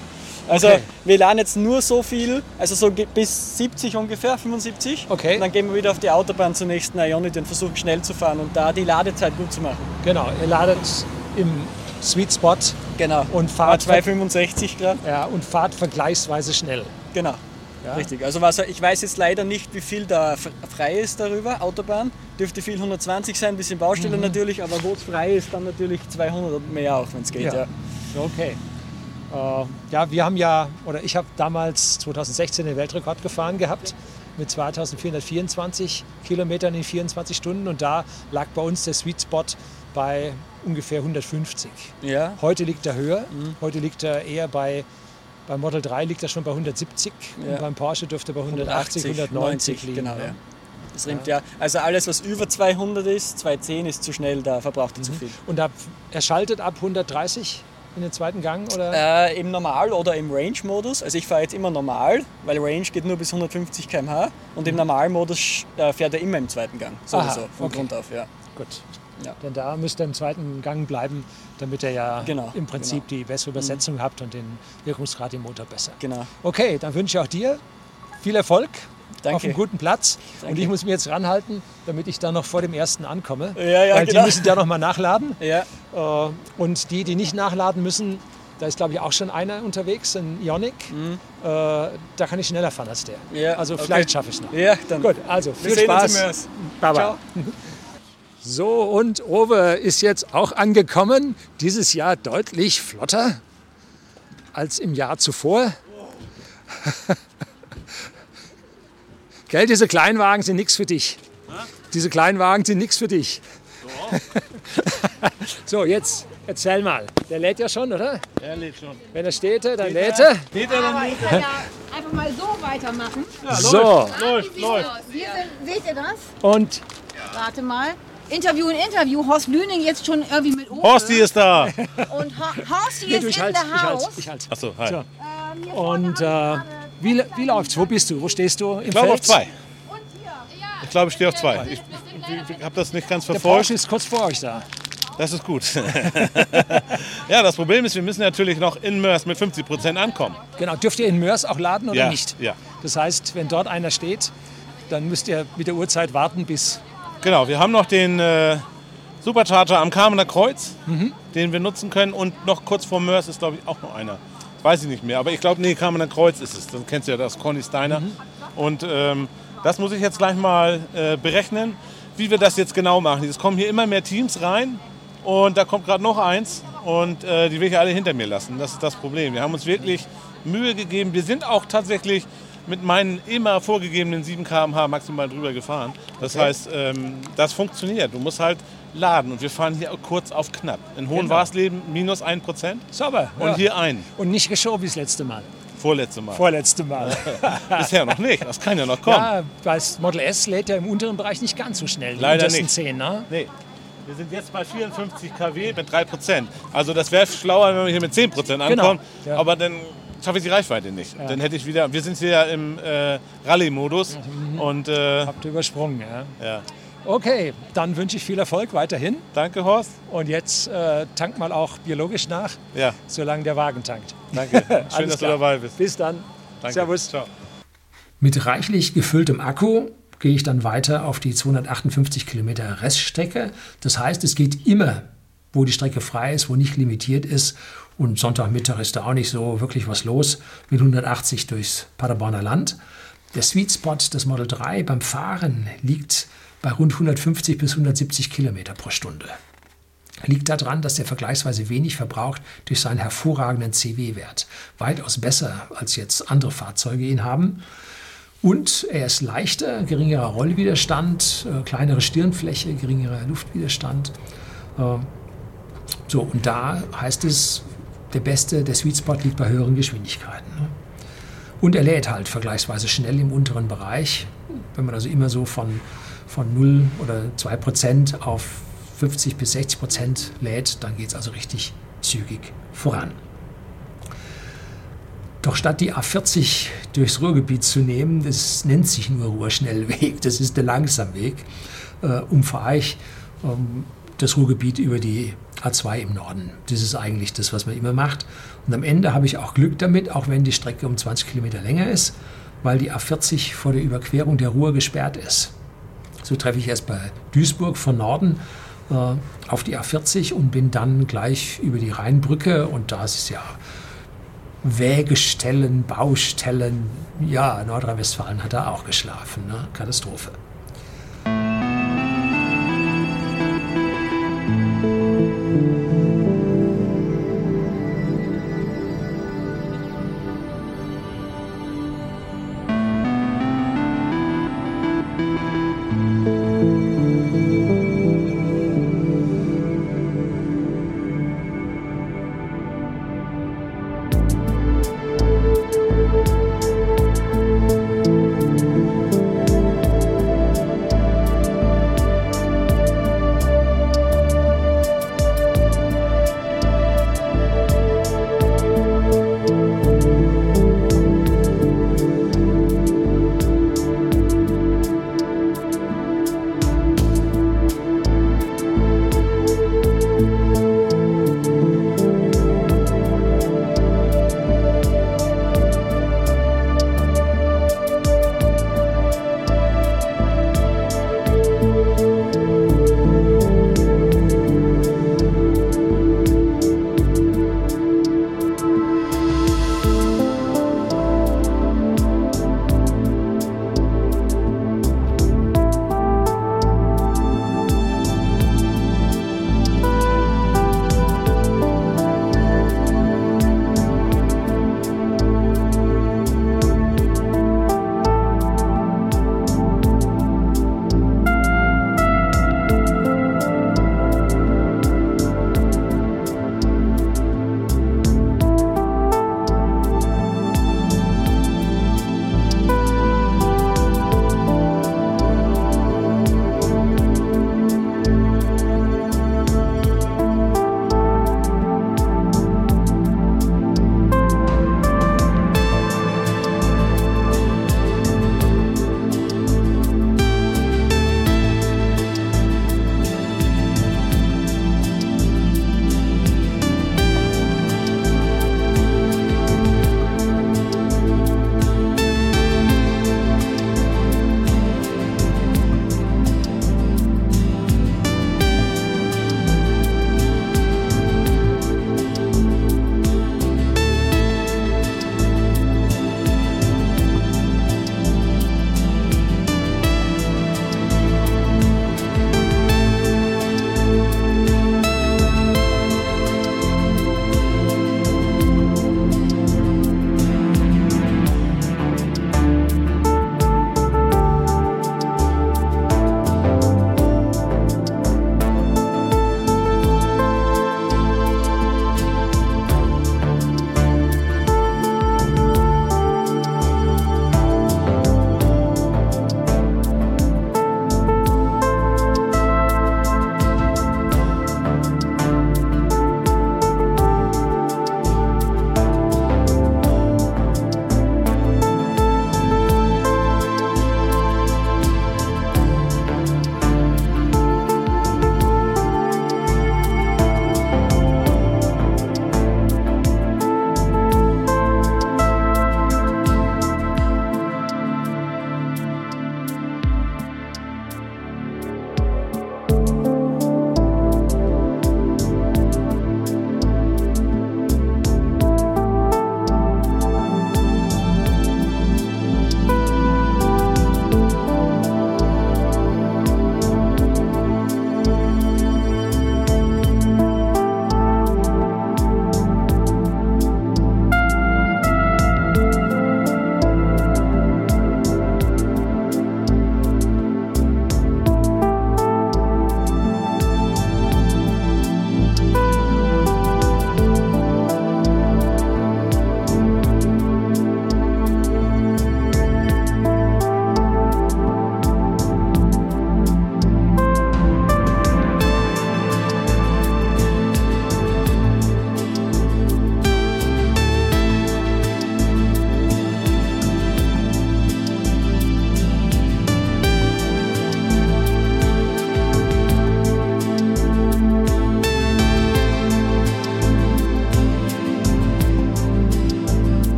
Speaker 15: Also
Speaker 4: Okay.
Speaker 15: wir laden jetzt nur so viel, also so bis 70 ungefähr, 75.
Speaker 4: Okay.
Speaker 15: Und dann gehen wir wieder auf die Autobahn zur nächsten Ionity und versuchen schnell zu fahren und da die Ladezeit gut zu machen.
Speaker 4: Genau, ihr ladet im Sweet Spot
Speaker 15: Genau.
Speaker 4: und fahrt,
Speaker 15: 265 Grad.
Speaker 4: ja, und fahrt vergleichsweise schnell.
Speaker 15: Genau.
Speaker 4: Ja.
Speaker 15: Richtig. Also was, ich weiß jetzt leider nicht, wie viel da frei ist darüber, Autobahn. Dürfte viel 120 sein, bisschen Baustelle
Speaker 4: Mhm.
Speaker 15: natürlich, aber wo es frei ist, dann natürlich 200 und mehr auch, wenn es geht. Ja.
Speaker 4: Okay. Äh, ja, wir haben ja, oder ich habe damals 2016 den Weltrekord gefahren gehabt mit 2424 Kilometern in 24 Stunden und da lag bei uns der Sweet Spot bei ungefähr 150.
Speaker 15: Ja.
Speaker 4: Heute liegt er höher. Heute liegt er eher bei, beim Model 3 liegt er schon bei 170
Speaker 15: Ja.
Speaker 4: und beim Porsche dürfte er bei 180, 190 liegen.
Speaker 15: Genau, ja. Das ringt ja. Also alles, was über 200 ist, 210 ist zu schnell, da verbraucht er zu viel.
Speaker 4: Und ab, er schaltet ab 130 in den zweiten Gang? Oder?
Speaker 15: Äh, Im Normal- oder im Range-Modus. Also ich fahre jetzt immer normal, weil Range geht nur bis 150 km/h und im Normalmodus äh, fährt er immer im zweiten Gang. Sowieso,
Speaker 4: Mhm. Aha,
Speaker 15: von
Speaker 4: okay.
Speaker 15: Grund auf, ja.
Speaker 4: Gut.
Speaker 15: Ja.
Speaker 4: Denn da müsste er im zweiten Gang bleiben, damit er ja
Speaker 15: Genau,
Speaker 4: im Prinzip
Speaker 15: genau.
Speaker 4: die bessere Übersetzung hat und den Wirkungsgrad im Motor besser.
Speaker 15: Genau.
Speaker 4: Okay, dann wünsche ich auch dir viel Erfolg
Speaker 15: Danke.
Speaker 4: auf einem guten Platz. Und
Speaker 15: Danke.
Speaker 4: ich muss mir jetzt ranhalten, damit ich da noch vor dem ersten ankomme.
Speaker 15: Ja, ja,
Speaker 4: Weil
Speaker 15: genau.
Speaker 4: die müssen ja noch mal nachladen.
Speaker 15: Ja.
Speaker 4: Äh, Und die, die nicht nachladen müssen, da ist glaube ich auch schon einer unterwegs, ein Ionic. Äh, Da kann ich schneller fahren als der.
Speaker 15: Mhm. Ja,
Speaker 4: also
Speaker 15: okay.
Speaker 4: vielleicht schaffe ich es noch.
Speaker 15: Ja, dann.
Speaker 4: Gut, also
Speaker 15: Wir
Speaker 4: viel
Speaker 15: sehen uns
Speaker 4: Spaß.
Speaker 15: im Mörs.
Speaker 4: Baba.
Speaker 15: Ciao.
Speaker 4: So, und Owe ist jetzt auch angekommen. Dieses Jahr deutlich flotter als im Jahr zuvor. Gell, diese Kleinwagen sind nichts für dich. Diese Kleinwagen sind nichts für dich. so, jetzt erzähl mal. Der lädt ja schon, oder?
Speaker 5: Er lädt schon.
Speaker 4: Wenn er steht, dann lädt
Speaker 5: er?
Speaker 4: er.
Speaker 5: Geht er, dann
Speaker 16: Aber
Speaker 5: lädt
Speaker 16: ich kann ja einfach mal so weitermachen.
Speaker 4: Ja, So. läuft,
Speaker 5: läuft?
Speaker 16: Wir sind, seht ihr das?
Speaker 4: Und
Speaker 16: Warte mal. Interview in Interview. Horst Lüning jetzt schon irgendwie mit Uwe.
Speaker 5: Horsti ist da.
Speaker 16: Und Ho Horsti
Speaker 4: Nee,
Speaker 16: ist
Speaker 4: du, ich
Speaker 16: in
Speaker 4: halt's,
Speaker 16: the
Speaker 4: ich halt's,
Speaker 16: house.
Speaker 4: ich halt's.
Speaker 5: Achso, hi.
Speaker 4: So. Und äh, wie, wie läuft's? Wo bist du? Wo stehst du? Im
Speaker 5: Ich glaube auf zwei. Ich glaube, ich stehe auf zwei. Ich, ich habe das nicht ganz
Speaker 4: Der
Speaker 5: verfolgt.
Speaker 4: Porsche ist kurz vor euch da.
Speaker 5: Das ist gut. ja, das Problem ist, wir müssen natürlich noch in Mörs mit 50 Prozent ankommen.
Speaker 4: Genau, dürft ihr in Mörs auch laden oder
Speaker 5: Ja,
Speaker 4: nicht?
Speaker 5: ja.
Speaker 4: Das heißt, wenn dort einer steht, dann müsst ihr mit der Uhrzeit warten bis.
Speaker 5: Genau, wir haben noch den, äh, Supercharger am Kamener Kreuz, den wir nutzen können. Und noch kurz vor Mörs ist, glaube ich, auch noch einer. Weiß ich nicht mehr. Aber ich glaube, nee, Kamener Kreuz ist es. Dann kennst du ja das, Conny Steiner. Und ähm, das muss ich jetzt gleich mal äh, berechnen, wie wir das jetzt genau machen. Es kommen hier immer mehr Teams rein. Und da kommt gerade noch eins. Und äh, die will ich alle hinter mir lassen. Das ist das Problem. Wir haben uns wirklich Mühe gegeben. Wir sind auch tatsächlich mit meinen immer vorgegebenen 7 km/h maximal drüber gefahren. Das
Speaker 1: Okay.
Speaker 5: heißt, ähm, das funktioniert. Du musst halt laden. Und wir fahren hier kurz auf knapp. In Hohenwarsleben minus 1%.
Speaker 1: Sauber.
Speaker 5: Und
Speaker 1: ja.
Speaker 5: hier ein.
Speaker 1: Und nicht geschoben wie das letzte Mal.
Speaker 5: Vorletzte Mal.
Speaker 1: Vorletzte Mal.
Speaker 5: Bisher noch nicht. Das kann ja noch kommen.
Speaker 1: Ja, das Model S lädt ja im unteren Bereich nicht ganz so schnell.
Speaker 5: Leider nicht.
Speaker 1: 10, ne?
Speaker 5: Nee. Wir sind jetzt bei 54 kW mit 3%. Also das wäre schlauer, wenn wir hier mit 10% ankommen.
Speaker 1: Genau, ja.
Speaker 5: Aber dann schaffe ich die Reichweite nicht. Dann hätte ich wieder. Wir sind hier ja im äh, Rallye-Modus. Und äh,
Speaker 1: Habt ihr übersprungen, ja.
Speaker 5: ja.
Speaker 1: Okay, dann wünsche ich viel Erfolg weiterhin.
Speaker 5: Danke, Horst.
Speaker 1: Und jetzt äh, tank mal auch biologisch nach,
Speaker 5: Ja.
Speaker 1: solange der Wagen tankt.
Speaker 5: Danke. Schön, dass du dabei bist.
Speaker 1: Bis dann.
Speaker 5: Danke.
Speaker 1: Servus.
Speaker 5: Ciao.
Speaker 1: Mit reichlich gefülltem Akku gehe ich dann weiter auf die 258 Kilometer Reststrecke. Das heißt, es geht immer, wo die Strecke frei ist, wo nicht limitiert ist. Und Sonntagmittag ist da auch nicht so wirklich was los mit 180 durchs Paderborner Land. Der Sweet Spot des Model 3 beim Fahren liegt bei rund 150 bis 170 Kilometer pro Stunde. Liegt daran, dass er vergleichsweise wenig verbraucht durch seinen hervorragenden CW-Wert. Weitaus besser als jetzt andere Fahrzeuge ihn haben. Und er ist leichter, geringerer Rollwiderstand, äh, kleinere Stirnfläche, geringerer Luftwiderstand. Äh, so, und da heißt es, der beste, der Sweet Spot liegt bei höheren Geschwindigkeiten. Ne? Und er lädt halt vergleichsweise schnell im unteren Bereich. Wenn man also immer so von, von 0 oder 2 Prozent auf 50 bis 60 Prozent lädt, dann geht es also richtig zügig voran. Doch statt die A40 durchs Ruhrgebiet zu nehmen, das nennt sich nur Ruhrschnellweg, das ist der Langsamweg, äh, umfahre ich ähm, das Ruhrgebiet über die A2 im Norden. Das ist eigentlich das, was man immer macht. Und am Ende habe ich auch Glück damit, auch wenn die Strecke um 20 Kilometer länger ist, weil die A40 vor der Überquerung der Ruhr gesperrt ist. So treffe ich erst bei Duisburg von Norden äh, auf die A40 und bin dann gleich über die Rheinbrücke und da ist es ja Wägestellen, Baustellen. Ja, Nordrhein-Westfalen hat da auch geschlafen. Ne? Katastrophe.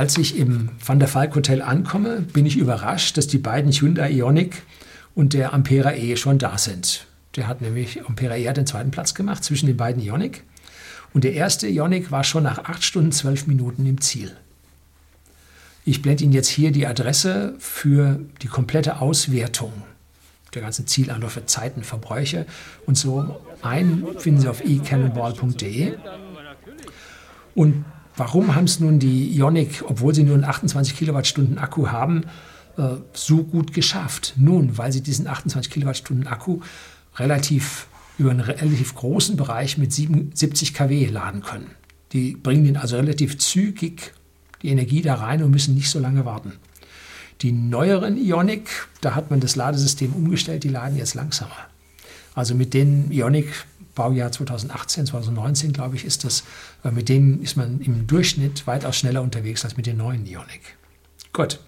Speaker 1: Als ich im Van der Valk Hotel ankomme, bin ich überrascht, dass die beiden Hyundai Ioniq und der Ampera E schon da sind. Der hat nämlich, Ampera E hat den zweiten Platz gemacht zwischen den beiden Ioniq. Und der erste Ioniq war schon nach 8 Stunden 12 Minuten im Ziel. Ich blende Ihnen jetzt hier die Adresse für die komplette Auswertung der ganzen Zielanläufe, Zeiten, Verbräuche und so ein, finden Sie auf ecannonball.de. Und warum haben es nun die Ionic, obwohl sie nur einen 28 Kilowattstunden Akku haben, äh, so gut geschafft? Nun, weil sie diesen 28 Kilowattstunden Akku relativ über einen relativ großen Bereich mit 70 kW laden können. Die bringen den also relativ zügig die Energie da rein und müssen nicht so lange warten. Die neueren Ionic, da hat man das Ladesystem umgestellt, die laden jetzt langsamer. Also mit den Ionic Baujahr 2018, 2019, glaube ich, ist das, äh, mit denen ist man im Durchschnitt weitaus schneller unterwegs als mit den neuen Ionic. Gut.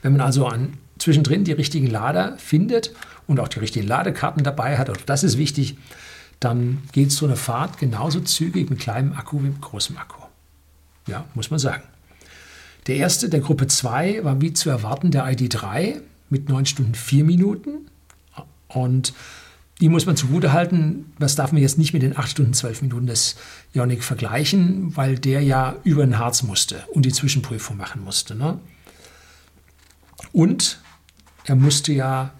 Speaker 1: Wenn man also an, zwischendrin die richtigen Lader findet und auch die richtigen Ladekarten dabei hat, und das ist wichtig, dann geht so eine Fahrt genauso zügig mit kleinem Akku wie mit großem Akku. Ja, muss man sagen. Der erste der Gruppe 2 war wie zu erwarten der ID3 mit 9 Stunden 4 Minuten. Und die muss man zugutehalten, das darf man jetzt nicht mit den 8 Stunden 12 Minuten des Ionic vergleichen, weil der ja über ein Harz musste und die Zwischenprüfung machen musste. Ne? Und er musste ja,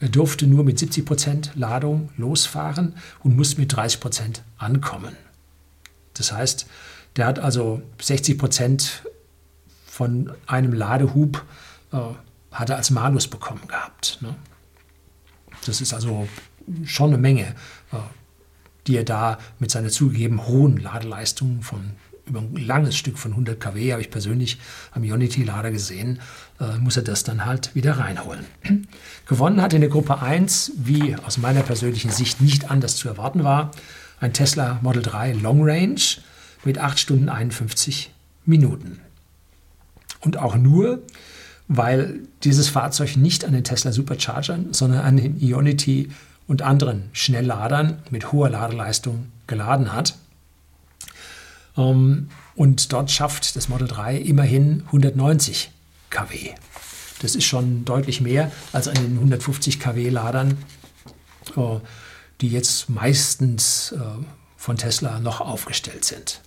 Speaker 1: er durfte nur mit 70 Prozent Ladung losfahren und musste mit 30 Prozent ankommen. Das heißt, der hat also 60 Prozent von einem Ladehub äh, hat er als Malus bekommen gehabt. Ne? Das ist also schon eine Menge, äh, die er da mit seiner zugegeben hohen Ladeleistung von über ein langes Stück von 100 kW, habe ich persönlich am Unity-Lader gesehen, äh, muss er das dann halt wieder reinholen. Gewonnen hat in der Gruppe 1, wie aus meiner persönlichen Sicht nicht anders zu erwarten war, ein Tesla Model 3 Long Range mit 8 Stunden 51 Minuten. Und auch nur, weil dieses Fahrzeug nicht an den Tesla Superchargern, sondern an den Ionity und anderen Schnellladern mit hoher Ladeleistung geladen hat. Ähm, und dort schafft das Model 3 immerhin 190 kW. Das ist schon deutlich mehr als an den 150 kW Ladern, äh, die jetzt meistens äh, von Tesla noch aufgestellt sind.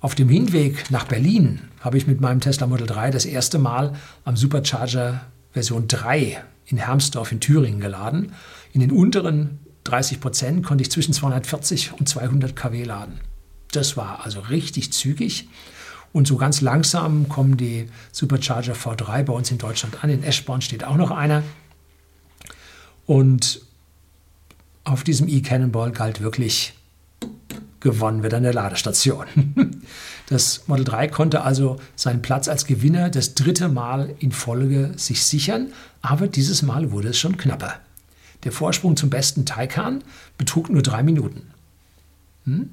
Speaker 1: Auf dem Hinweg nach Berlin habe ich mit meinem Tesla Model 3 das erste Mal am Supercharger Version 3 in Hermsdorf in Thüringen geladen. In den unteren 30 Prozent konnte ich zwischen 240 und 200 kW laden. Das war also richtig zügig. Und so ganz langsam kommen die Supercharger V3 bei uns in Deutschland an. In Eschborn steht auch noch einer. Und auf diesem e-Cannonball galt wirklich gewonnen wird an der Ladestation. Das Model 3 konnte also seinen Platz als Gewinner das dritte Mal in Folge sich sichern, aber dieses Mal wurde es schon knapper. Der Vorsprung zum besten Taycan betrug nur drei Minuten. Hm?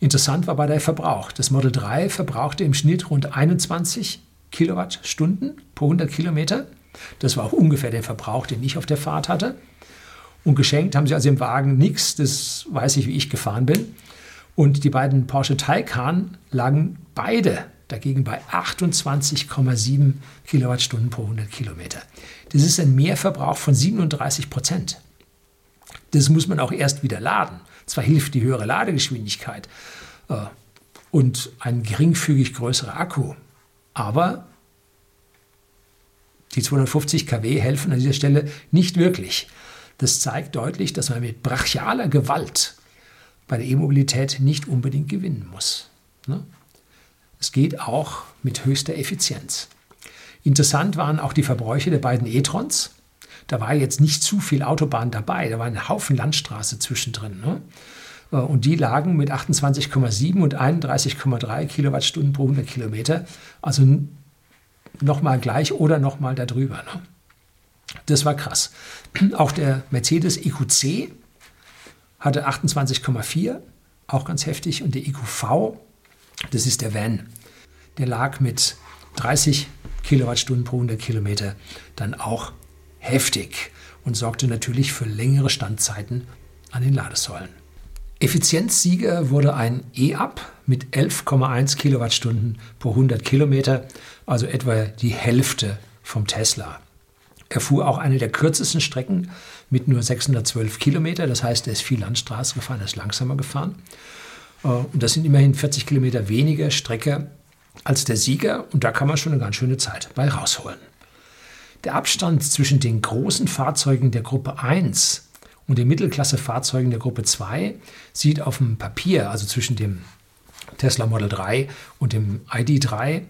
Speaker 1: Interessant war bei der Verbrauch. Das Model 3 verbrauchte im Schnitt rund 21 Kilowattstunden pro 100 Kilometer. Das war auch ungefähr der Verbrauch, den ich auf der Fahrt hatte. Und geschenkt haben sie also im Wagen nichts. Das weiß ich, wie ich gefahren bin. Und die beiden Porsche Taycan lagen beide dagegen bei 28,7 Kilowattstunden pro 100 Kilometer. Das ist ein Mehrverbrauch von 37 Prozent. Das muss man auch erst wieder laden. Zwar hilft die höhere Ladegeschwindigkeit äh, und ein geringfügig größerer Akku, aber die 250 kW helfen an dieser Stelle nicht wirklich. Das zeigt deutlich, dass man mit brachialer Gewalt bei der E-Mobilität nicht unbedingt gewinnen muss. Ne? Es geht auch mit höchster Effizienz. Interessant waren auch die Verbräuche der beiden E-Trons. Da war jetzt nicht zu viel Autobahn dabei, da war ein Haufen Landstraße zwischendrin. Ne? Äh, und die lagen mit 28,7 und 31,3 Kilowattstunden pro 100 Kilometer, also nochmal gleich oder nochmal darüber. Ne? Das war krass. Auch der Mercedes EQC hatte 28,4, auch ganz heftig. Und der IQV, das ist der Van, der lag mit 30 Kilowattstunden pro 100 Kilometer dann auch heftig und sorgte natürlich für längere Standzeiten an den Ladesäulen. Effizienzsieger wurde ein E-Up mit 11,1 Kilowattstunden pro 100 Kilometer, also etwa die Hälfte vom Tesla. Er fuhr auch eine der kürzesten Strecken mit nur 612 Kilometer, das heißt, er ist viel Landstraße gefahren, er ist langsamer gefahren. Äh, und das sind immerhin 40 Kilometer weniger Strecke als der Sieger und da kann man schon eine ganz schöne Zeit bei rausholen. Der Abstand zwischen den großen Fahrzeugen der Gruppe 1 und den Mittelklassefahrzeugen der Gruppe 2 sieht auf dem Papier, also zwischen dem Tesla Model 3 und dem ID3,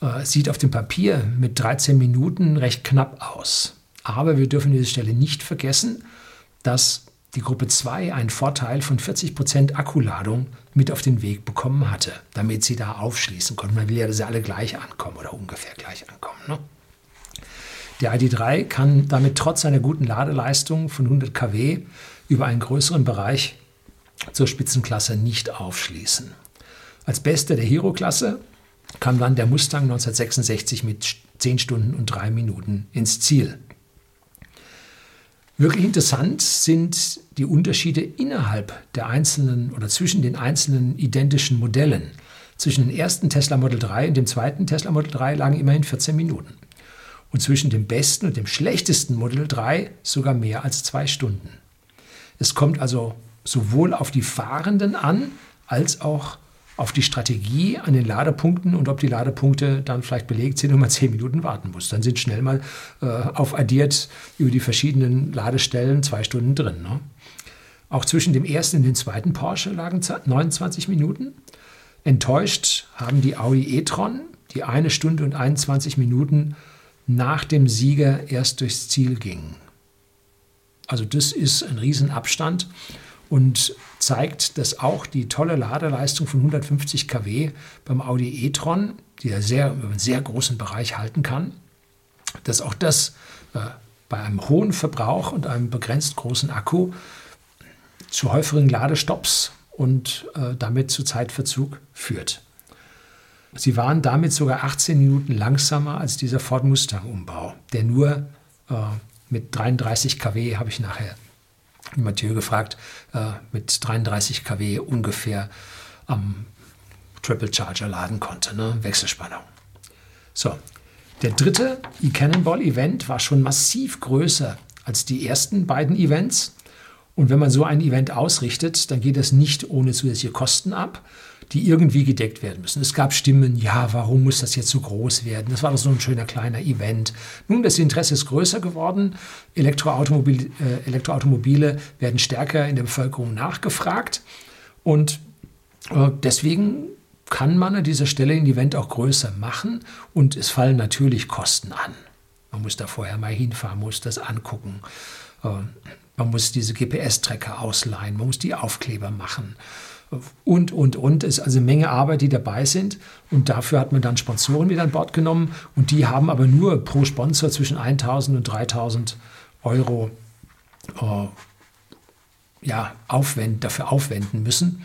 Speaker 1: äh, sieht auf dem Papier mit 13 Minuten recht knapp aus. Aber wir dürfen an dieser Stelle nicht vergessen, dass die Gruppe 2 einen Vorteil von 40% Akkuladung mit auf den Weg bekommen hatte, damit sie da aufschließen konnten. Man will ja, dass sie alle gleich ankommen oder ungefähr gleich ankommen. Ne? Der ID3 kann damit trotz seiner guten Ladeleistung von 100 kW über einen größeren Bereich zur Spitzenklasse nicht aufschließen. Als Beste der Hero-Klasse kam dann der Mustang 1966 mit 10 Stunden und 3 Minuten ins Ziel. Wirklich interessant sind die Unterschiede innerhalb der einzelnen oder zwischen den einzelnen identischen Modellen. Zwischen dem ersten Tesla Model 3 und dem zweiten Tesla Model 3 lagen immerhin 14 Minuten. Und zwischen dem besten und dem schlechtesten Model 3 sogar mehr als zwei Stunden. Es kommt also sowohl auf die Fahrenden an, als auch auf die Strategie an den Ladepunkten und ob die Ladepunkte dann vielleicht belegt sind und man zehn Minuten warten muss. Dann sind schnell mal äh, aufaddiert über die verschiedenen Ladestellen zwei Stunden drin. Ne? Auch zwischen dem ersten und dem zweiten Porsche lagen 29 Minuten. Enttäuscht haben die Audi e-tron, die eine Stunde und 21 Minuten nach dem Sieger erst durchs Ziel ging. Also das ist ein Riesenabstand und zeigt, dass auch die tolle Ladeleistung von 150 kW beim Audi e-tron, die ja sehr, über einen sehr großen Bereich halten kann, dass auch das äh, bei einem hohen Verbrauch und einem begrenzt großen Akku zu häufigeren Ladestops und äh, damit zu Zeitverzug führt. Sie waren damit sogar 18 Minuten langsamer als dieser Ford Mustang-Umbau, der nur äh, mit 33 kW, habe ich nachher Mathieu gefragt, äh, mit 33 kW ungefähr am Triple Charger laden konnte, ne? Wechselspannung. So, der dritte E-Cannonball-Event war schon massiv größer als die ersten beiden Events. Und wenn man so ein Event ausrichtet, dann geht das nicht ohne zusätzliche Kosten ab die irgendwie gedeckt werden müssen. Es gab Stimmen, ja, warum muss das jetzt so groß werden? Das war doch so ein schöner kleiner Event. Nun, das Interesse ist größer geworden. Elektroautomobil, äh, Elektroautomobile werden stärker in der Bevölkerung nachgefragt. Und äh, deswegen kann man an dieser Stelle ein Event auch größer machen. Und es fallen natürlich Kosten an. Man muss da vorher mal hinfahren, muss das angucken. Äh, man muss diese GPS-Tracker ausleihen, man muss die Aufkleber machen und, und, und. Es ist also eine Menge Arbeit, die dabei sind. Und dafür hat man dann Sponsoren mit an Bord genommen. Und die haben aber nur pro Sponsor zwischen 1000 und 3000 Euro äh, ja, aufwend, dafür aufwenden müssen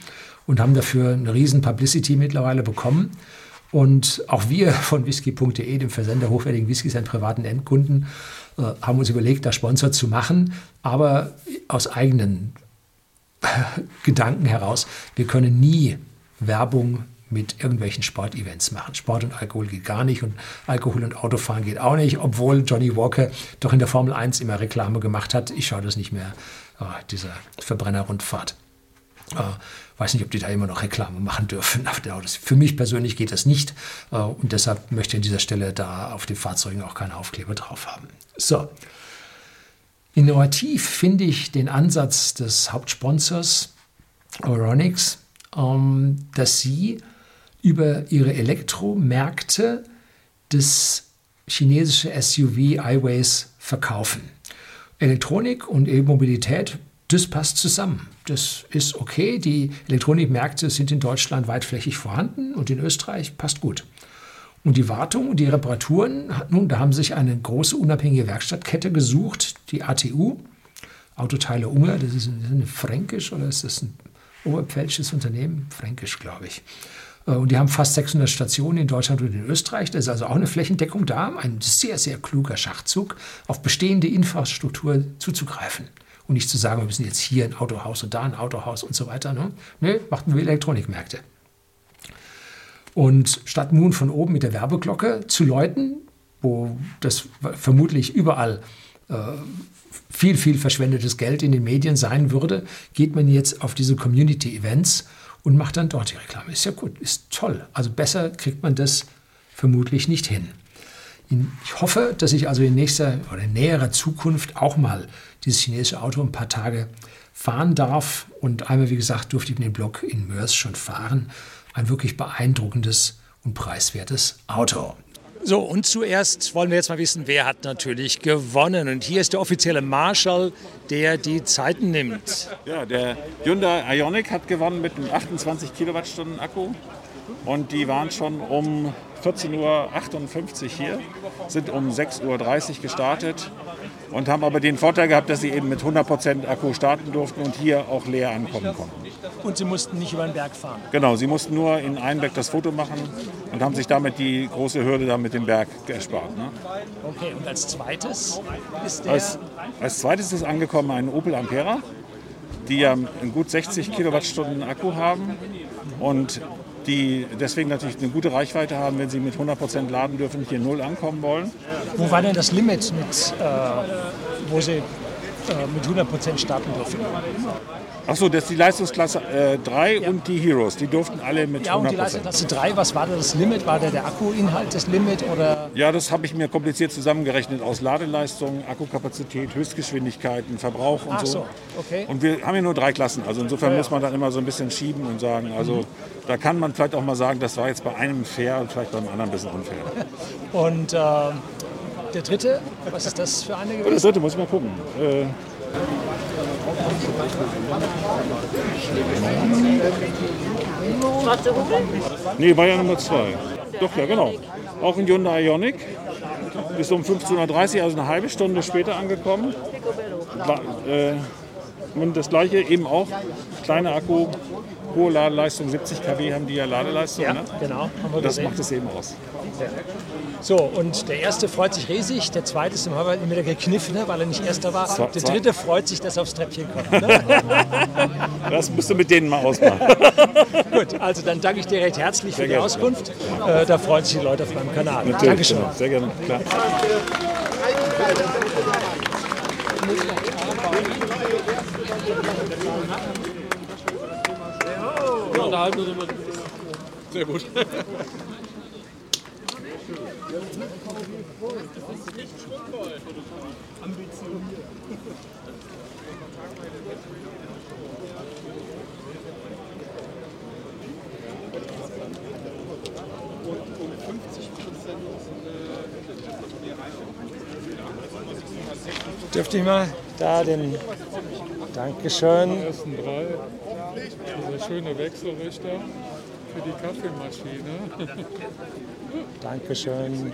Speaker 1: und haben dafür eine riesen Publicity mittlerweile bekommen. Und auch wir von whisky.de, dem Versender hochwertigen Whiskys an privaten Endkunden, äh, haben uns überlegt, da Sponsor zu machen, aber aus eigenen Gedanken heraus, wir können nie Werbung mit irgendwelchen Sportevents machen. Sport und Alkohol geht gar nicht und Alkohol und Autofahren geht auch nicht, obwohl Johnny Walker doch in der Formel 1 immer Reklame gemacht hat. Ich schaue das nicht mehr, oh, dieser Verbrennerrundfahrt. Äh, weiß nicht, ob die da immer noch Reklame machen dürfen. Für mich persönlich geht das nicht äh, und deshalb möchte ich an dieser Stelle da auf den Fahrzeugen auch keine Aufkleber drauf haben. So, Innovativ finde ich den Ansatz des Hauptsponsors Euronics, ähm, dass sie über ihre Elektromärkte das chinesische SUV iWays verkaufen. Elektronik und E-Mobilität, das passt zusammen. Das ist okay. Die Elektronikmärkte sind in Deutschland weitflächig vorhanden und in Österreich passt gut. Und die Wartung und die Reparaturen, nun, da haben sich eine große unabhängige Werkstattkette gesucht, die ATU, Autoteile Unger, das ist ein, fränkisch oder ist das ein oberpfälzisches Unternehmen? Fränkisch, glaube ich. Äh, und die haben fast 600 Stationen in Deutschland und in Österreich. Da ist also auch eine Flächendeckung da. Ein sehr, sehr kluger Schachzug, auf bestehende Infrastruktur zuzugreifen
Speaker 4: Und nicht zu sagen, wir müssen jetzt hier ein Autohaus und da ein Autohaus und so weiter. Ne? Nee, machten wir Elektronikmärkte. Und statt nun von oben mit der Werbeglocke zu läuten, wo das vermutlich überall äh, viel, viel verschwendetes Geld in den Medien sein würde, geht man jetzt auf diese Community-Events und macht dann dort die Reklame. Ist ja gut, ist toll. Also besser kriegt man das vermutlich nicht hin. Ich hoffe, dass ich also in nächster oder in näherer Zukunft auch mal dieses chinesische Auto ein paar Tage fahren darf. Und einmal, wie gesagt, durfte ich dem Blog in Mörs schon fahren. Ein wirklich beeindruckendes und preiswertes Auto. So, und zuerst wollen wir jetzt mal wissen, wer hat natürlich gewonnen. Und hier ist der offizielle Marshall, der die Zeiten nimmt.
Speaker 17: Ja, der Hyundai Ioniq hat gewonnen mit einem 28 Kilowattstunden Akku. Und die waren schon um 14.58 Uhr hier, sind um 6.30 Uhr gestartet und haben aber den Vorteil gehabt, dass sie eben mit 100% Akku starten durften und hier auch leer ankommen konnten.
Speaker 4: Und sie mussten nicht über den Berg fahren?
Speaker 17: Genau, sie mussten nur in Einbeck das Foto machen und haben sich damit die große Hürde da mit dem Berg erspart. Ne?
Speaker 4: Okay, und als zweites ist der...
Speaker 17: Als, als zweites ist angekommen ein Opel Ampera, die ja einen gut 60 Kilowattstunden Akku haben und die deswegen natürlich eine gute Reichweite haben, wenn sie mit 100% laden dürfen, hier null ankommen wollen.
Speaker 4: Wo war denn das Limit, mit, äh, wo sie äh, mit 100% starten dürfen?
Speaker 17: Achso, das ist die Leistungsklasse 3 äh, ja. und die Heroes. Die durften alle mit ja, 100%. Und die
Speaker 4: Leistungsklasse 3, was war da das Limit? War da der Akkuinhalt das Limit? Oder?
Speaker 17: Ja, das habe ich mir kompliziert zusammengerechnet aus Ladeleistung, Akkukapazität, Höchstgeschwindigkeiten, Verbrauch und
Speaker 4: Ach
Speaker 17: so.
Speaker 4: so. Okay.
Speaker 17: Und wir haben ja nur drei Klassen. Also insofern ja, ja. muss man dann immer so ein bisschen schieben und sagen, also mhm. da kann man vielleicht auch mal sagen, das war jetzt bei einem fair und vielleicht beim anderen ein bisschen unfair.
Speaker 4: Und äh, der dritte, was ist das für eine gewesen?
Speaker 17: Der dritte, muss ich mal gucken. Äh,
Speaker 18: Schwarze Hupe?
Speaker 17: Nee, war ja Nummer zwei. Doch, ja, genau. Auch ein Hyundai Ioniq. Ist um 15.30 Uhr, also eine halbe Stunde später angekommen. War, äh, und das gleiche eben auch. Kleiner Akku, hohe Ladeleistung, 70 kW haben die ja Ladeleistung.
Speaker 4: Ja,
Speaker 17: ne?
Speaker 4: genau.
Speaker 17: das macht es eben aus.
Speaker 4: Ja. So, und der erste freut sich riesig, der zweite ist im immer wieder gekniffen, ne, weil er nicht erster war.
Speaker 17: So,
Speaker 4: der
Speaker 17: so.
Speaker 4: dritte freut sich, dass er aufs Treppchen kommt. Ne?
Speaker 17: das musst du mit denen mal ausmachen.
Speaker 4: Gut, also dann danke ich dir recht herzlich
Speaker 17: Sehr
Speaker 4: für die
Speaker 17: gerne.
Speaker 4: Auskunft. Äh, da freuen sich die Leute auf meinem Kanal.
Speaker 17: Natürlich,
Speaker 4: Dankeschön.
Speaker 17: genau. Sehr gerne, klar.
Speaker 19: Ja, unterhalten uns immer. Sehr gut.
Speaker 4: Dürfte ich mal da den Dankeschön.
Speaker 19: Die ersten drei. Dieser schöne Wechselrichter für die Kaffeemaschine.
Speaker 4: Dankeschön.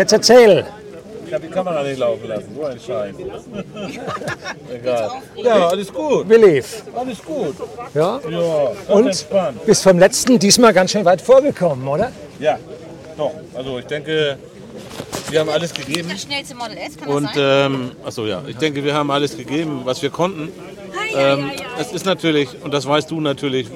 Speaker 4: Jetzt erzähl.
Speaker 5: Ich habe die Kamera nicht laufen lassen, so ein Scheiß. Egal. Ja, alles gut.
Speaker 4: Wir lief.
Speaker 5: Alles gut.
Speaker 4: Ja?
Speaker 5: Ja,
Speaker 4: Und
Speaker 5: entspannt.
Speaker 4: bist vom letzten diesmal ganz schön weit vorgekommen, oder?
Speaker 5: Ja, doch. Also ich denke, wir haben alles gegeben.
Speaker 16: Das schnellste Model S, kann
Speaker 5: Und
Speaker 16: das sein?
Speaker 5: ähm, achso, ja, ich denke, wir haben alles gegeben, was wir konnten. Ähm, es ist natürlich, und das weißt du natürlich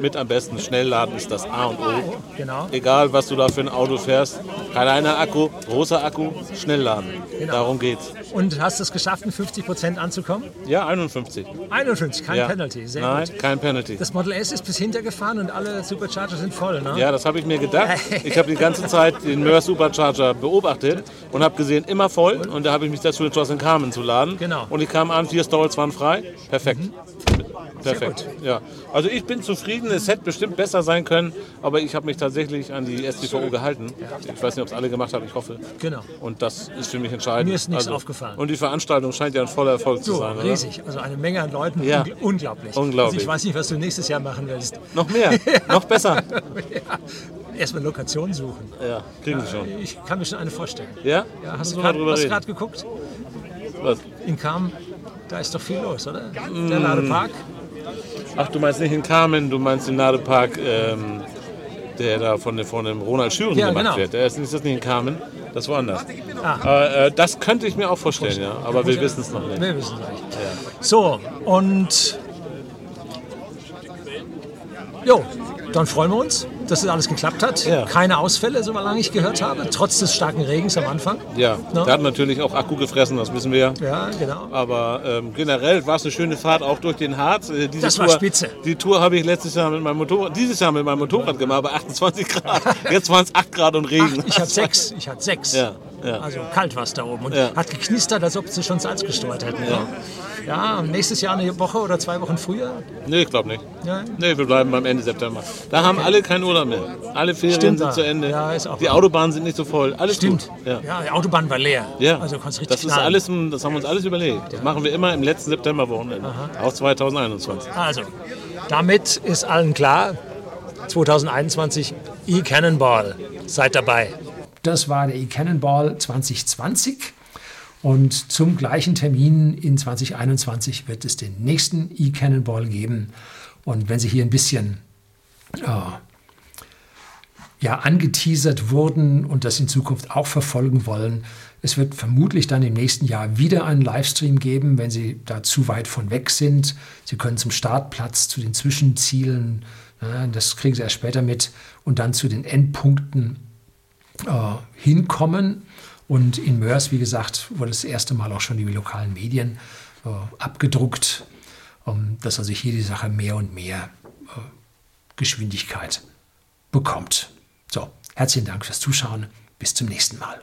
Speaker 5: mit am besten, Schnellladen ist das A und O.
Speaker 4: Genau.
Speaker 5: Egal, was du da für ein Auto fährst. Kleiner Akku, großer Akku, schnell laden.
Speaker 1: Genau.
Speaker 5: Darum geht's.
Speaker 1: Und hast es geschafft, mit 50 Prozent anzukommen?
Speaker 5: Ja, 51.
Speaker 1: 51, kein
Speaker 5: Ja.
Speaker 1: Penalty. Sehr
Speaker 5: Nein,
Speaker 1: gut.
Speaker 5: kein Penalty.
Speaker 1: Das Model S ist bis hinter gefahren und alle Supercharger sind voll, ne?
Speaker 5: Ja, das habe ich mir gedacht. Ich habe die ganze Zeit den Mörs Supercharger beobachtet und habe gesehen, immer voll. Und da habe ich mich dazu entschlossen, Carmen zu laden.
Speaker 1: Genau.
Speaker 5: Und ich kam an, vier Stalls waren frei. Perfekt. Perfekt. Ja. Also ich bin zufrieden. Es hätte bestimmt besser sein können, aber ich habe mich tatsächlich an die STVO gehalten. Ich weiß nicht, ob es alle gemacht haben. Ich hoffe.
Speaker 1: Genau.
Speaker 5: Und das ist für mich entscheidend.
Speaker 1: Mir ist nichts
Speaker 5: also,
Speaker 1: aufgefallen.
Speaker 5: Und die Veranstaltung scheint ja ein voller Erfolg zu
Speaker 1: So,
Speaker 5: sein, oder?
Speaker 1: riesig. Also eine Menge an Leuten.
Speaker 5: Ja.
Speaker 1: Ungl- Unglaublich.
Speaker 5: Unglaublich.
Speaker 1: Also ich weiß nicht, was du nächstes Jahr machen willst.
Speaker 5: Noch mehr, noch besser.
Speaker 1: ja. Erstmal Lokation suchen.
Speaker 5: Ja, kriegen wir schon.
Speaker 1: Ich kann mir schon eine vorstellen.
Speaker 5: Ja?
Speaker 1: Ja, hast
Speaker 5: Müssen
Speaker 1: du gerade geguckt?
Speaker 5: Was?
Speaker 1: In Kam, da ist doch viel los, oder?
Speaker 5: Mm.
Speaker 1: Der Ladepark.
Speaker 5: Ach, du meinst nicht in Carmen, du meinst den Ladepark, ähm, der da von, dem- von dem Ronald Schüren
Speaker 1: Ja,
Speaker 5: gemacht
Speaker 1: genau.
Speaker 5: wird. Der ist, ist das nicht in Carmen, das woanders.
Speaker 1: Ah.
Speaker 5: Äh, äh, das könnte ich mir auch vorstellen, ja, aber wir wissen es noch nicht.
Speaker 1: Wir wissen es nicht. So, und jo, dann freuen wir uns, dass das alles geklappt hat. Keine Ausfälle, solange ich gehört habe, trotz des starken Regens am Anfang.
Speaker 5: Ja,
Speaker 1: No?
Speaker 5: der hat natürlich auch Akku gefressen, das wissen wir ja.
Speaker 1: Ja, genau.
Speaker 5: Aber ähm, generell war es eine schöne Fahrt auch durch den Harz. Äh,
Speaker 1: Das war
Speaker 5: Tour,
Speaker 1: spitze.
Speaker 5: Die Tour habe ich letztes Jahr mit meinem Motorrad, dieses Jahr mit meinem Motorrad gemacht, bei 28 Grad. Jetzt waren es 8 Grad und Regen.
Speaker 1: Ach, ich hatte sechs. Ich hatte sechs.
Speaker 5: Ja, ja.
Speaker 1: Also kalt war es da oben und
Speaker 5: Ja.
Speaker 1: hat geknistert, als ob sie schon Salz gestreut hätten. Ja. nächstes Jahr eine Woche oder zwei Wochen früher.
Speaker 5: Nee, ich glaube nicht.
Speaker 1: Ja.
Speaker 5: Nee, wir bleiben beim Ende September. Da haben alle keinen Urlaub mehr. Alle Ferien
Speaker 1: Stimmt,
Speaker 5: sind
Speaker 1: ja.
Speaker 5: zu Ende.
Speaker 1: Ja, ist auch
Speaker 5: die. Autobahnen sind nicht so voll. Alles
Speaker 1: Stimmt.
Speaker 5: gut. Ja.
Speaker 1: Ja, die Autobahn war leer.
Speaker 5: Ja,
Speaker 1: Also konntest richtig
Speaker 5: das ist
Speaker 1: knallen.
Speaker 5: alles, das haben wir uns alles überlegt. Das machen wir immer im letzten Septemberwochenende, auch 2021.
Speaker 1: Also, damit ist allen klar, 2021 E-Cannonball. Seid dabei. Das war der E-Cannonball 2020. Und zum gleichen Termin in 2021 wird es den nächsten E-Cannonball geben. Und wenn Sie hier ein bisschen äh, ja, angeteasert wurden und das in Zukunft auch verfolgen wollen. Es wird vermutlich dann im nächsten Jahr wieder einen Livestream geben, wenn Sie da zu weit von weg sind. Sie können zum Startplatz, zu den Zwischenzielen, ja, das kriegen Sie erst später mit, und dann zu den Endpunkten äh, hinkommen. Und in Mörs, wie gesagt, wurde das erste Mal auch schon die lokalen Medien äh, abgedruckt, ähm, dass also hier die Sache mehr und mehr äh, Geschwindigkeit bekommt. So, herzlichen Dank fürs Zuschauen. Bis zum nächsten Mal.